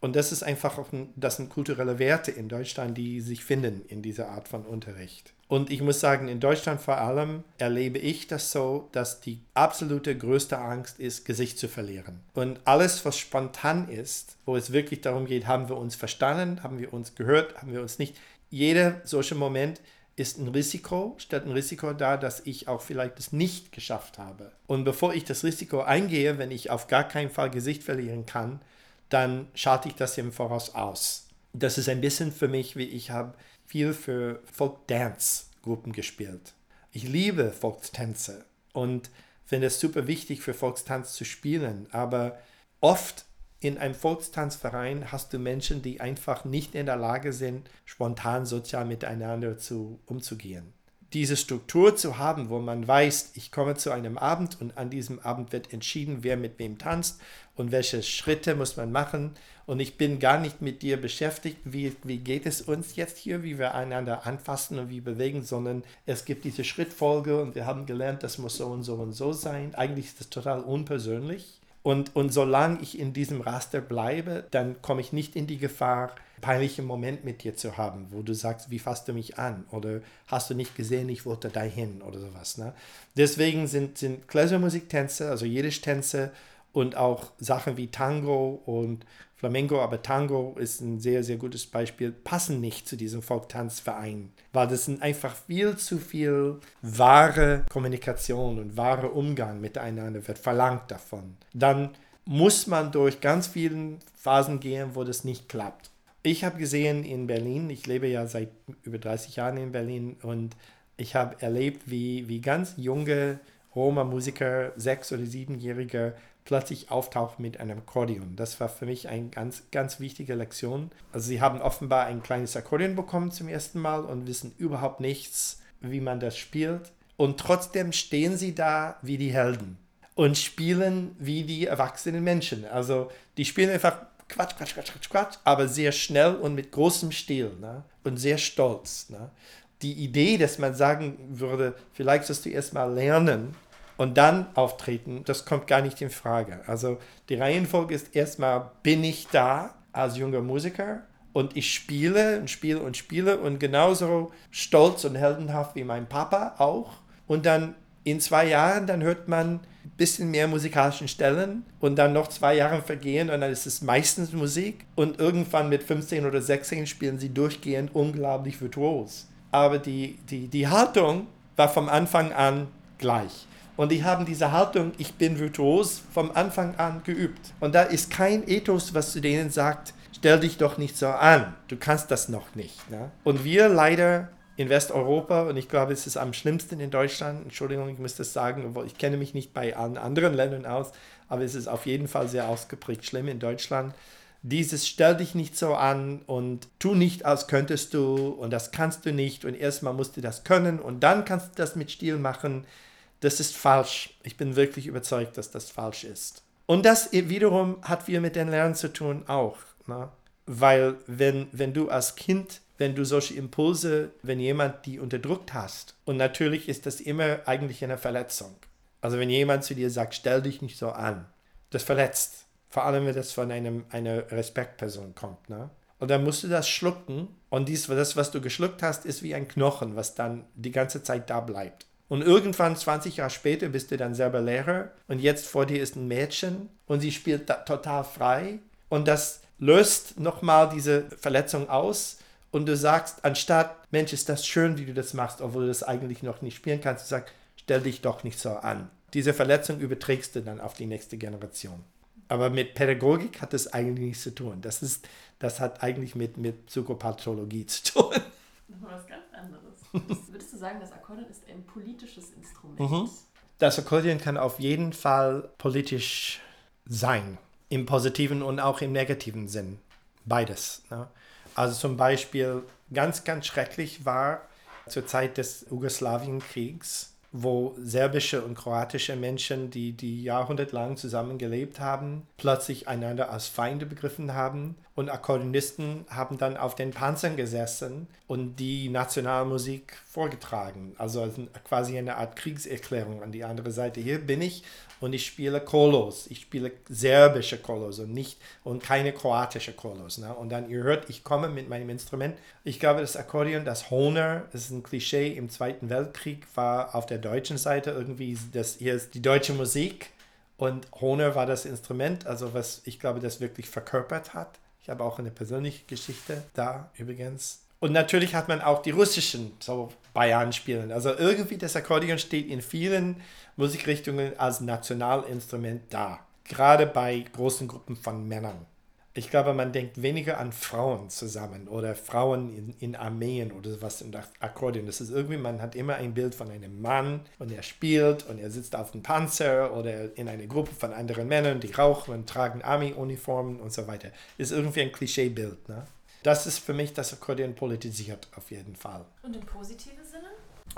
Und das ist einfach ein, das sind kulturelle Werte in Deutschland, die sich finden in dieser Art von Unterricht. Und ich muss sagen, in Deutschland vor allem erlebe ich das so, dass die absolute größte Angst ist, Gesicht zu verlieren. Und alles, was spontan ist, wo es wirklich darum geht, haben wir uns verstanden, haben wir uns gehört, haben wir uns nicht. Jeder solche Moment ist ein Risiko, stellt ein Risiko dar, dass ich auch vielleicht es nicht geschafft habe. Und bevor ich das Risiko eingehe, wenn ich auf gar keinen Fall Gesicht verlieren kann, dann schalte ich das im Voraus aus. Das ist ein bisschen für mich, wie ich habe viel für Folk-Dance-Gruppen gespielt. Ich liebe Volkstänze und finde es super wichtig für Volkstanz zu spielen, aber oft in einem Volkstanzverein hast du Menschen, die einfach nicht in der Lage sind, spontan sozial miteinander zu, umzugehen diese Struktur zu haben, wo man weiß, ich komme zu einem Abend und an diesem Abend wird entschieden, wer mit wem tanzt und welche Schritte muss man machen. Und ich bin gar nicht mit dir beschäftigt, wie, wie geht es uns jetzt hier, wie wir einander anfassen und wie bewegen, sondern es gibt diese Schrittfolge und wir haben gelernt, das muss so und so und so sein. Eigentlich ist das total unpersönlich. Und, und solange ich in diesem Raster bleibe, dann komme ich nicht in die Gefahr, peinlichen Moment mit dir zu haben, wo du sagst, wie fasst du mich an? Oder hast du nicht gesehen, ich wollte dahin oder sowas. Ne? Deswegen sind, sind Kläsermusiktänze, also Jiddisch-Tänze und auch Sachen wie Tango und Flamenco, aber Tango ist ein sehr, sehr gutes Beispiel, passen nicht zu diesem Folktanzverein, weil das sind einfach viel zu viel wahre Kommunikation und wahre Umgang miteinander wird verlangt davon. Dann muss man durch ganz viele Phasen gehen, wo das nicht klappt. Ich habe gesehen in Berlin, ich lebe ja seit über 30 Jahren in Berlin und ich habe erlebt, wie, wie ganz junge Roma-Musiker, sechs- oder siebenjährige, plötzlich auftauchen mit einem Akkordeon. Das war für mich eine ganz, ganz wichtige Lektion. Also sie haben offenbar ein kleines Akkordeon bekommen zum ersten Mal und wissen überhaupt nichts, wie man das spielt. Und trotzdem stehen sie da wie die Helden und spielen wie die erwachsenen Menschen. Also die spielen einfach Quatsch, Quatsch, Quatsch, Quatsch, Quatsch, aber sehr schnell und mit großem Stil ne? und sehr stolz. Ne? Die Idee, dass man sagen würde, vielleicht sollst du erst mal lernen und dann auftreten, das kommt gar nicht in Frage. Also die Reihenfolge ist erstmal, bin ich da als junger Musiker und ich spiele und spiele und spiele und genauso stolz und heldenhaft wie mein Papa auch. Und dann in zwei Jahren, dann hört man, bisschen mehr musikalischen Stellen und dann noch zwei Jahre vergehen und dann ist es meistens Musik und irgendwann mit 15 oder 16 spielen sie durchgehend unglaublich virtuos. Aber die, die, die Haltung war vom Anfang an gleich. Und die haben diese Haltung, ich bin virtuos, vom Anfang an geübt. Und da ist kein Ethos, was zu denen sagt, stell dich doch nicht so an, du kannst das noch nicht. Ne? Und wir leider in Westeuropa und ich glaube, es ist am schlimmsten in Deutschland. Entschuldigung, ich muss das sagen, obwohl ich kenne mich nicht bei allen anderen Ländern aus, aber es ist auf jeden Fall sehr ausgeprägt schlimm in Deutschland. Dieses stell dich nicht so an und tu nicht, als könntest du und das kannst du nicht und erstmal musst du das können und dann kannst du das mit Stil machen. Das ist falsch. Ich bin wirklich überzeugt, dass das falsch ist. Und das wiederum hat viel mit den Lernen zu tun auch. Ne? Weil wenn, wenn du als Kind wenn du solche Impulse, wenn jemand die unterdrückt hast. Und natürlich ist das immer eigentlich eine Verletzung. Also wenn jemand zu dir sagt, stell dich nicht so an, das verletzt. Vor allem, wenn das von einem, einer Respektperson kommt. Ne? Und dann musst du das schlucken. Und dies, das, was du geschluckt hast, ist wie ein Knochen, was dann die ganze Zeit da bleibt. Und irgendwann, 20 Jahre später, bist du dann selber Lehrer. Und jetzt vor dir ist ein Mädchen und sie spielt total frei. Und das löst nochmal diese Verletzung aus und du sagst, anstatt, Mensch, ist das schön, wie du das machst, obwohl du das eigentlich noch nicht spielen kannst, du sagst, stell dich doch nicht so an. Diese Verletzung überträgst du dann auf die nächste Generation. Aber mit Pädagogik hat das eigentlich nichts zu tun. Das, ist, das hat eigentlich mit, mit Psychopathologie zu tun. Nochmal was ganz anderes. <laughs> Würdest du sagen, das Akkordeon ist ein politisches Instrument? Mhm. Das Akkordeon kann auf jeden Fall politisch sein. Im positiven und auch im negativen Sinn. Beides. Ne? Also zum Beispiel ganz, ganz schrecklich war zur Zeit des Jugoslawienkriegs, wo serbische und kroatische Menschen, die die jahrhundertelang zusammengelebt haben, plötzlich einander als Feinde begriffen haben. Und Akkordeonisten haben dann auf den Panzern gesessen und die Nationalmusik vorgetragen. Also quasi eine Art Kriegserklärung an die andere Seite. Hier bin ich und ich spiele Kolos. Ich spiele serbische Kolos und nicht und keine kroatische Kolos. Ne? Und dann, ihr hört, ich komme mit meinem Instrument. Ich glaube, das Akkordeon, das Honer, das ist ein Klischee im Zweiten Weltkrieg, war auf der deutschen Seite irgendwie, das hier ist die deutsche Musik. Und Honer war das Instrument, also was ich glaube, das wirklich verkörpert hat. Ich habe auch eine persönliche Geschichte da übrigens. Und natürlich hat man auch die russischen so Bayern spielen. Also irgendwie das Akkordeon steht in vielen Musikrichtungen als Nationalinstrument da. Gerade bei großen Gruppen von Männern. Ich glaube, man denkt weniger an Frauen zusammen oder Frauen in, in Armeen oder sowas im Akkordeon. Das ist irgendwie, man hat immer ein Bild von einem Mann und er spielt und er sitzt auf dem Panzer oder in einer Gruppe von anderen Männern, die rauchen und tragen Army-Uniformen und so weiter. Ist irgendwie ein Klischeebild. Ne? Das ist für mich das Akkordeon politisiert auf jeden Fall. Und im positiven Sinne?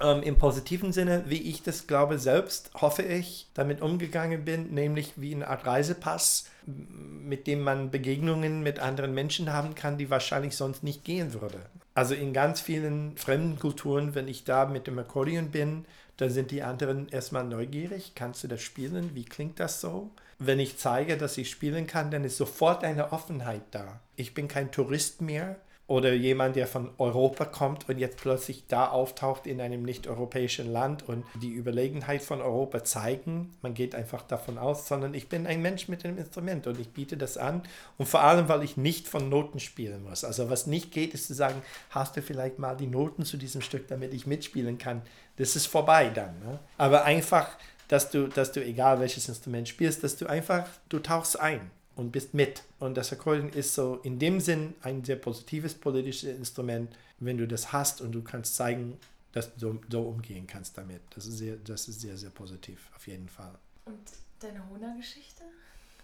Ähm, im positiven Sinne, wie ich das glaube selbst, hoffe ich, damit umgegangen bin, nämlich wie eine Art Reisepass, mit dem man Begegnungen mit anderen Menschen haben kann, die wahrscheinlich sonst nicht gehen würde. Also in ganz vielen fremden Kulturen, wenn ich da mit dem Akkordeon bin, dann sind die anderen erstmal neugierig. Kannst du das spielen? Wie klingt das so? Wenn ich zeige, dass ich spielen kann, dann ist sofort eine Offenheit da. Ich bin kein Tourist mehr oder jemand, der von Europa kommt und jetzt plötzlich da auftaucht in einem nicht-europäischen Land und die Überlegenheit von Europa zeigen. Man geht einfach davon aus, sondern ich bin ein Mensch mit einem Instrument und ich biete das an. Und vor allem, weil ich nicht von Noten spielen muss. Also was nicht geht, ist zu sagen, hast du vielleicht mal die Noten zu diesem Stück, damit ich mitspielen kann. Das ist vorbei dann. Ne? Aber einfach, dass du, dass du, egal welches Instrument spielst, dass du einfach, du tauchst ein und bist mit. Und das Akkordeon ist so in dem Sinn ein sehr positives politisches Instrument, wenn du das hast und du kannst zeigen, dass du so umgehen kannst damit. Das ist sehr, das ist sehr, sehr positiv, auf jeden Fall. Und deine Hona-Geschichte?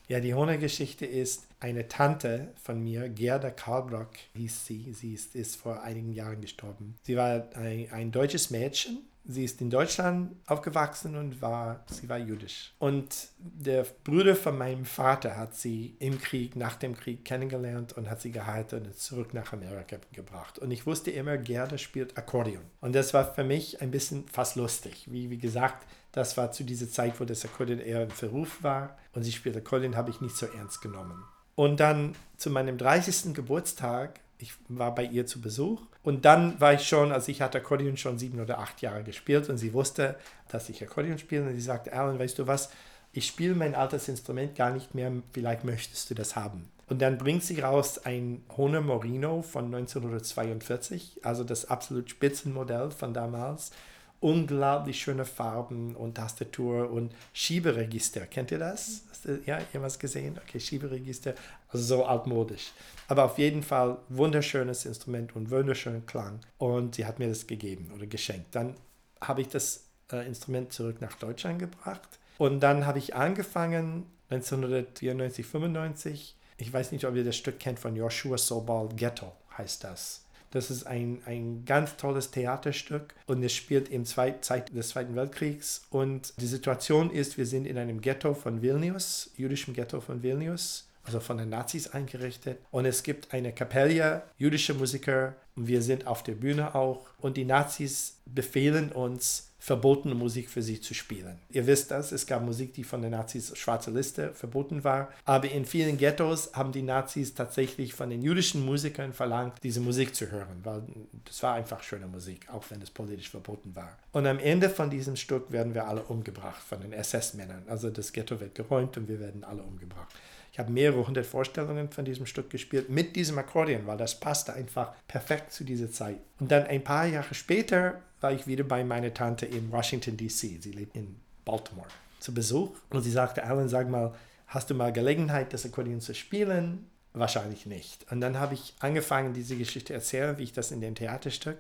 Ja, die Hona-Geschichte ist eine Tante von mir, Gerda Karlbrock hieß sie. Sie ist, ist vor einigen Jahren gestorben. Sie war ein, ein deutsches Mädchen Sie ist in Deutschland aufgewachsen und war, sie war jüdisch. Und der Bruder von meinem Vater hat sie im Krieg, nach dem Krieg kennengelernt und hat sie geheiratet und zurück nach Amerika gebracht. Und ich wusste immer, Gerda spielt Akkordeon. Und das war für mich ein bisschen fast lustig. Wie, wie gesagt, das war zu dieser Zeit, wo das Akkordeon eher im Verruf war. Und sie spielt Akkordeon, habe ich nicht so ernst genommen. Und dann zu meinem 30. Geburtstag ich war bei ihr zu Besuch und dann war ich schon, also ich hatte Akkordeon schon sieben oder acht Jahre gespielt und sie wusste, dass ich Akkordeon spiele und sie sagte, Alan, weißt du was, ich spiele mein altes Instrument gar nicht mehr, vielleicht möchtest du das haben. Und dann bringt sie raus ein Hohner Morino von 1942, also das absolut Spitzenmodell von damals unglaublich schöne Farben und Tastatur und Schieberegister. Kennt ihr das? Hast du, ja, jemals gesehen? Okay, Schieberegister, also so altmodisch. Aber auf jeden Fall wunderschönes Instrument und wunderschönen Klang. Und sie hat mir das gegeben oder geschenkt. Dann habe ich das äh, Instrument zurück nach Deutschland gebracht. Und dann habe ich angefangen, 1994, 95. Ich weiß nicht, ob ihr das Stück kennt von Joshua Sobal, Ghetto heißt das. Das ist ein, ein ganz tolles Theaterstück und es spielt im Zweit, Zeit des Zweiten Weltkriegs. Und die Situation ist, wir sind in einem Ghetto von Vilnius, jüdischem Ghetto von Vilnius, also von den Nazis eingerichtet. Und es gibt eine Kapelle, jüdische Musiker, und wir sind auf der Bühne auch. Und die Nazis befehlen uns, verbotene Musik für sie zu spielen. Ihr wisst das, es gab Musik, die von den Nazis schwarze Liste verboten war, aber in vielen Ghettos haben die Nazis tatsächlich von den jüdischen Musikern verlangt, diese Musik zu hören, weil das war einfach schöne Musik, auch wenn es politisch verboten war. Und am Ende von diesem Stück werden wir alle umgebracht von den SS-Männern. Also das Ghetto wird geräumt und wir werden alle umgebracht. Ich habe mehrere hundert Vorstellungen von diesem Stück gespielt mit diesem Akkordeon, weil das passte einfach perfekt zu dieser Zeit. Und dann ein paar Jahre später war ich wieder bei meiner Tante in Washington, D.C. Sie lebt in Baltimore zu Besuch. Und sie sagte, Alan, sag mal, hast du mal Gelegenheit, das Akkordeon zu spielen? Wahrscheinlich nicht. Und dann habe ich angefangen, diese Geschichte zu erzählen, wie ich das in dem Theaterstück.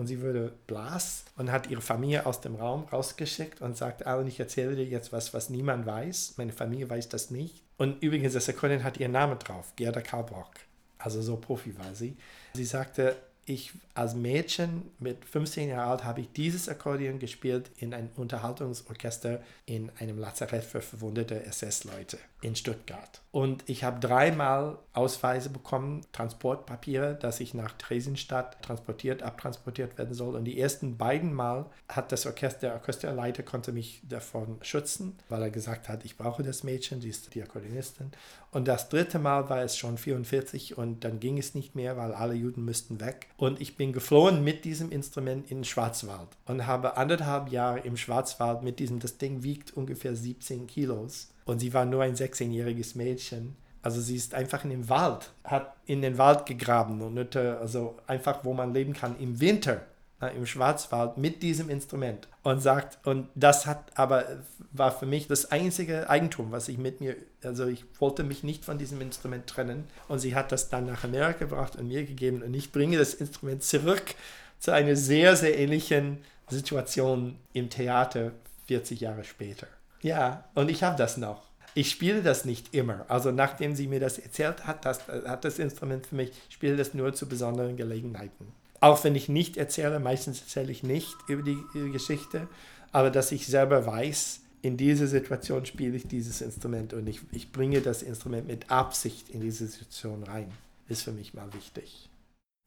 Und sie wurde blass und hat ihre Familie aus dem Raum rausgeschickt und sagte, Alan, ich erzähle dir jetzt was, was niemand weiß. Meine Familie weiß das nicht. Und übrigens, das Akkordeon hat ihren Namen drauf, Gerda Karlbrock. Also so Profi war sie. Sie sagte, ich als Mädchen mit 15 Jahren alt habe ich dieses Akkordeon gespielt in einem Unterhaltungsorchester in einem Lazarett für verwundete SS-Leute in Stuttgart. Und ich habe dreimal Ausweise bekommen, Transportpapiere, dass ich nach Theresienstadt transportiert, abtransportiert werden soll. Und die ersten beiden Mal hat das Orchester, der Orchesterleiter konnte mich davon schützen, weil er gesagt hat, ich brauche das Mädchen, sie ist die Akkordeonistin. Und das dritte Mal war es schon 44 und dann ging es nicht mehr, weil alle Juden müssten weg. Und ich bin geflohen mit diesem Instrument in den Schwarzwald und habe anderthalb Jahre im Schwarzwald mit diesem, das Ding wiegt ungefähr 17 Kilos und sie war nur ein 16-jähriges Mädchen. Also sie ist einfach in den Wald, hat in den Wald gegraben und also einfach, wo man leben kann im Winter im Schwarzwald mit diesem Instrument und sagt, und das hat aber, war für mich das einzige Eigentum, was ich mit mir, also ich wollte mich nicht von diesem Instrument trennen und sie hat das dann nach Amerika gebracht und mir gegeben und ich bringe das Instrument zurück zu einer sehr, sehr ähnlichen Situation im Theater 40 Jahre später. Ja, und ich habe das noch. Ich spiele das nicht immer. Also nachdem sie mir das erzählt hat, das, hat das Instrument für mich, ich spiele das nur zu besonderen Gelegenheiten. Auch wenn ich nicht erzähle, meistens erzähle ich nicht über die, die Geschichte, aber dass ich selber weiß, in dieser Situation spiele ich dieses Instrument und ich, ich bringe das Instrument mit Absicht in diese Situation rein, ist für mich mal wichtig.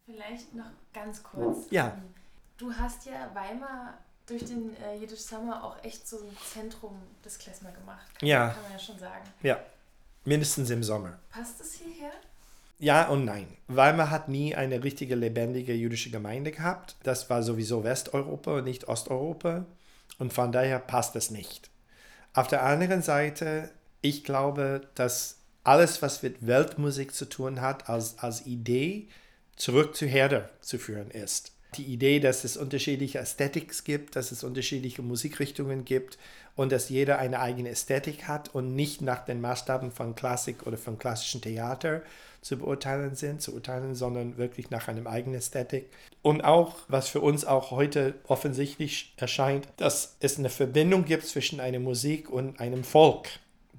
Vielleicht noch ganz kurz. Ja. Du hast ja Weimar durch den äh, Jiddisch Summer auch echt so ein Zentrum des Klezmer gemacht. Kann, ja. Kann man ja schon sagen. Ja, mindestens im Sommer. Passt es hierher? Ja und nein. Weimar hat nie eine richtige lebendige jüdische Gemeinde gehabt. Das war sowieso Westeuropa und nicht Osteuropa. Und von daher passt es nicht. Auf der anderen Seite, ich glaube, dass alles, was mit Weltmusik zu tun hat, als, als Idee zurück zu Herde zu führen ist die Idee, dass es unterschiedliche Ästhetiks gibt, dass es unterschiedliche Musikrichtungen gibt und dass jeder eine eigene Ästhetik hat und nicht nach den Maßstaben von Klassik oder von klassischem Theater zu beurteilen sind, zu urteilen, sondern wirklich nach einem eigenen Ästhetik. Und auch, was für uns auch heute offensichtlich erscheint, dass es eine Verbindung gibt zwischen einer Musik und einem Volk.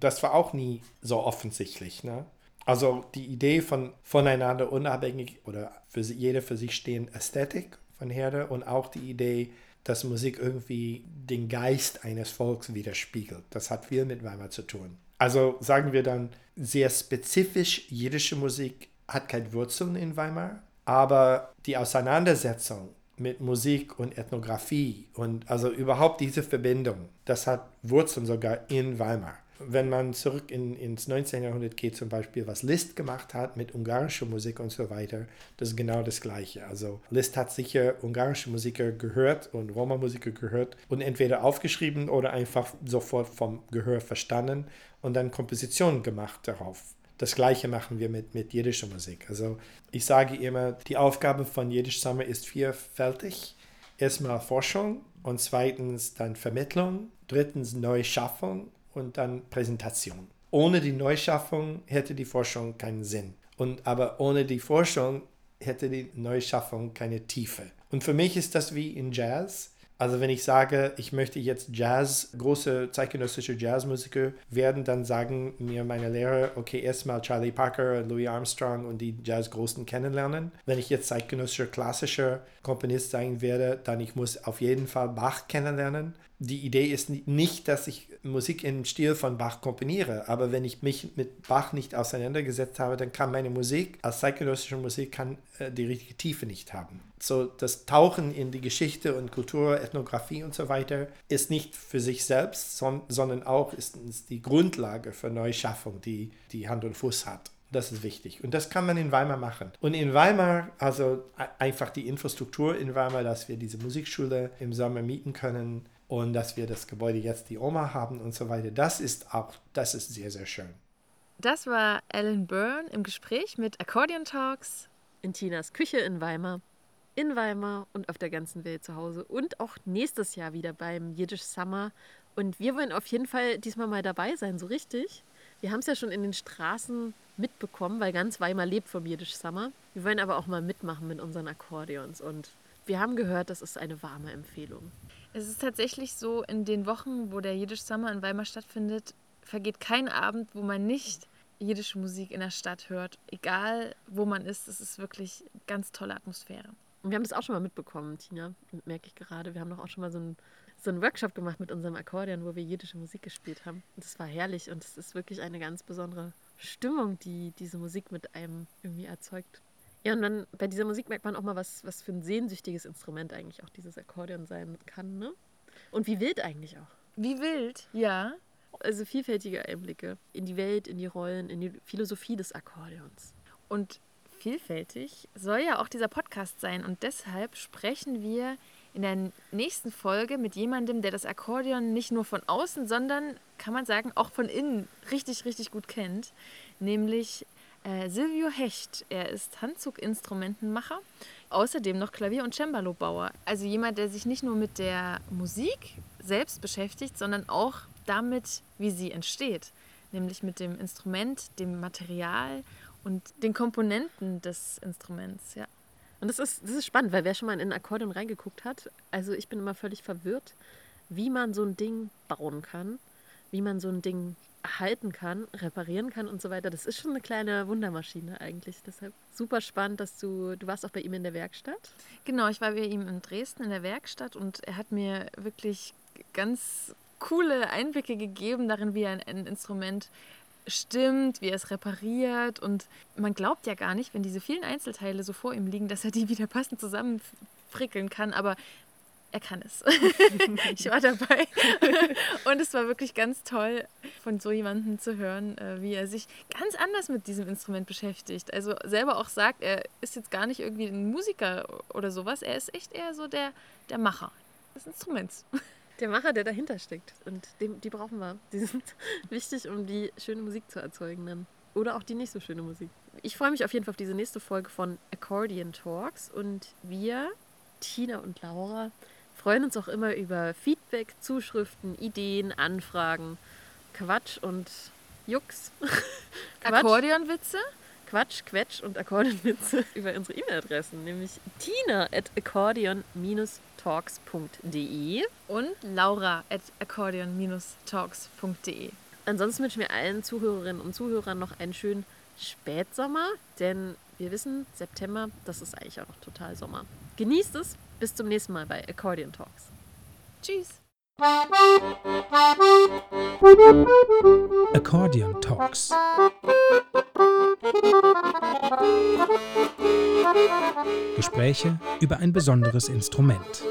Das war auch nie so offensichtlich. Ne? Also die Idee von voneinander unabhängig oder für jeder für sich stehend Ästhetik von Herde und auch die Idee, dass Musik irgendwie den Geist eines Volks widerspiegelt. Das hat viel mit Weimar zu tun. Also sagen wir dann, sehr spezifisch jiddische Musik hat keine Wurzeln in Weimar, aber die Auseinandersetzung mit Musik und Ethnographie und also überhaupt diese Verbindung, das hat Wurzeln sogar in Weimar wenn man zurück in, ins 19. Jahrhundert geht, zum Beispiel, was Liszt gemacht hat mit ungarischer Musik und so weiter, das ist genau das Gleiche. Also Liszt hat sicher ungarische Musiker gehört und Roma-Musiker gehört und entweder aufgeschrieben oder einfach sofort vom Gehör verstanden und dann Kompositionen gemacht darauf. Das Gleiche machen wir mit, mit jiddischer Musik. Also ich sage immer, die Aufgabe von Jiddisch Summer ist vielfältig. Erstmal Forschung und zweitens dann Vermittlung, drittens Neuschaffung und dann Präsentation. Ohne die Neuschaffung hätte die Forschung keinen Sinn. Und aber ohne die Forschung hätte die Neuschaffung keine Tiefe. Und für mich ist das wie in Jazz. Also wenn ich sage, ich möchte jetzt Jazz, große zeitgenössische Jazzmusiker werden, dann sagen mir meine Lehrer, okay, erstmal Charlie Parker, Louis Armstrong und die Jazzgroßen kennenlernen. Wenn ich jetzt zeitgenössischer klassischer Komponist sein werde, dann ich muss auf jeden Fall Bach kennenlernen die Idee ist nicht, dass ich Musik im Stil von Bach komponiere, aber wenn ich mich mit Bach nicht auseinandergesetzt habe, dann kann meine Musik als zeitgenössische Musik kann, äh, die richtige Tiefe nicht haben. So das Tauchen in die Geschichte und Kultur, Ethnographie und so weiter ist nicht für sich selbst, son sondern auch ist, ist die Grundlage für Neuschaffung, die, die Hand und Fuß hat. Das ist wichtig. Und das kann man in Weimar machen. Und in Weimar, also einfach die Infrastruktur in Weimar, dass wir diese Musikschule im Sommer mieten können, und dass wir das Gebäude jetzt die Oma haben und so weiter. Das ist auch, das ist sehr, sehr schön. Das war Ellen Byrne im Gespräch mit Accordion Talks. In Tinas Küche in Weimar. In Weimar und auf der ganzen Welt zu Hause. Und auch nächstes Jahr wieder beim Jiddisch Summer. Und wir wollen auf jeden Fall diesmal mal dabei sein, so richtig. Wir haben es ja schon in den Straßen mitbekommen, weil ganz Weimar lebt vom Jiddisch Summer. Wir wollen aber auch mal mitmachen mit unseren Akkordeons. Und wir haben gehört, das ist eine warme Empfehlung. Es ist tatsächlich so, in den Wochen, wo der Jiddisch Summer in Weimar stattfindet, vergeht kein Abend, wo man nicht jiddische Musik in der Stadt hört. Egal, wo man ist, es ist wirklich ganz tolle Atmosphäre. Und wir haben das auch schon mal mitbekommen, Tina, merke ich gerade. Wir haben doch auch schon mal so einen, so einen Workshop gemacht mit unserem Akkordeon, wo wir jiddische Musik gespielt haben. Und das war herrlich und es ist wirklich eine ganz besondere Stimmung, die diese Musik mit einem irgendwie erzeugt. Ja, und dann bei dieser Musik merkt man auch mal, was, was für ein sehnsüchtiges Instrument eigentlich auch dieses Akkordeon sein kann, ne? Und wie wild eigentlich auch. Wie wild, ja. Also vielfältige Einblicke in die Welt, in die Rollen, in die Philosophie des Akkordeons. Und vielfältig soll ja auch dieser Podcast sein. Und deshalb sprechen wir in der nächsten Folge mit jemandem, der das Akkordeon nicht nur von außen, sondern, kann man sagen, auch von innen richtig, richtig gut kennt. Nämlich äh, Silvio Hecht. Er ist Handzuginstrumentenmacher, außerdem noch Klavier- und Cembalo-Bauer. Also jemand, der sich nicht nur mit der Musik selbst beschäftigt, sondern auch damit, wie sie entsteht. Nämlich mit dem Instrument, dem Material und den Komponenten des Instruments, ja. Und das ist, das ist spannend, weil wer schon mal in ein Akkordeon reingeguckt hat, also ich bin immer völlig verwirrt, wie man so ein Ding bauen kann, wie man so ein Ding halten kann, reparieren kann und so weiter. Das ist schon eine kleine Wundermaschine eigentlich. Deshalb super spannend, dass du, du warst auch bei ihm in der Werkstatt. Genau, ich war bei ihm in Dresden in der Werkstatt und er hat mir wirklich ganz coole Einblicke gegeben darin, wie ein, ein Instrument stimmt, wie er es repariert. Und man glaubt ja gar nicht, wenn diese vielen Einzelteile so vor ihm liegen, dass er die <laughs> wieder passend zusammenfrickeln kann. Aber er kann es. <laughs> ich war dabei. <laughs> Und es war wirklich ganz toll, von so jemandem zu hören, äh, wie er sich ganz anders mit diesem Instrument beschäftigt. Also selber auch sagt, er ist jetzt gar nicht irgendwie ein Musiker oder sowas. Er ist echt eher so der, der Macher des Instruments. <laughs> Der Macher, der dahinter steckt. Und dem, die brauchen wir. Die sind wichtig, um die schöne Musik zu erzeugen dann. Oder auch die nicht so schöne Musik. Ich freue mich auf jeden Fall auf diese nächste Folge von Accordion Talks. Und wir, Tina und Laura, freuen uns auch immer über Feedback, Zuschriften, Ideen, Anfragen, Quatsch und Jux. <laughs> Akkordeonwitze? Quatsch, Quetsch und Akkordeonwitze <laughs> über unsere E-Mail-Adressen, nämlich tina at accordeon-talks.de und laura at accordeon-talks.de. Ansonsten wünschen wir allen Zuhörerinnen und Zuhörern noch einen schönen Spätsommer, denn wir wissen, September, das ist eigentlich auch noch total Sommer. Genießt es. Bis zum nächsten Mal bei Accordion Talks. Tschüss. Accordion Talks. Gespräche über ein besonderes Instrument.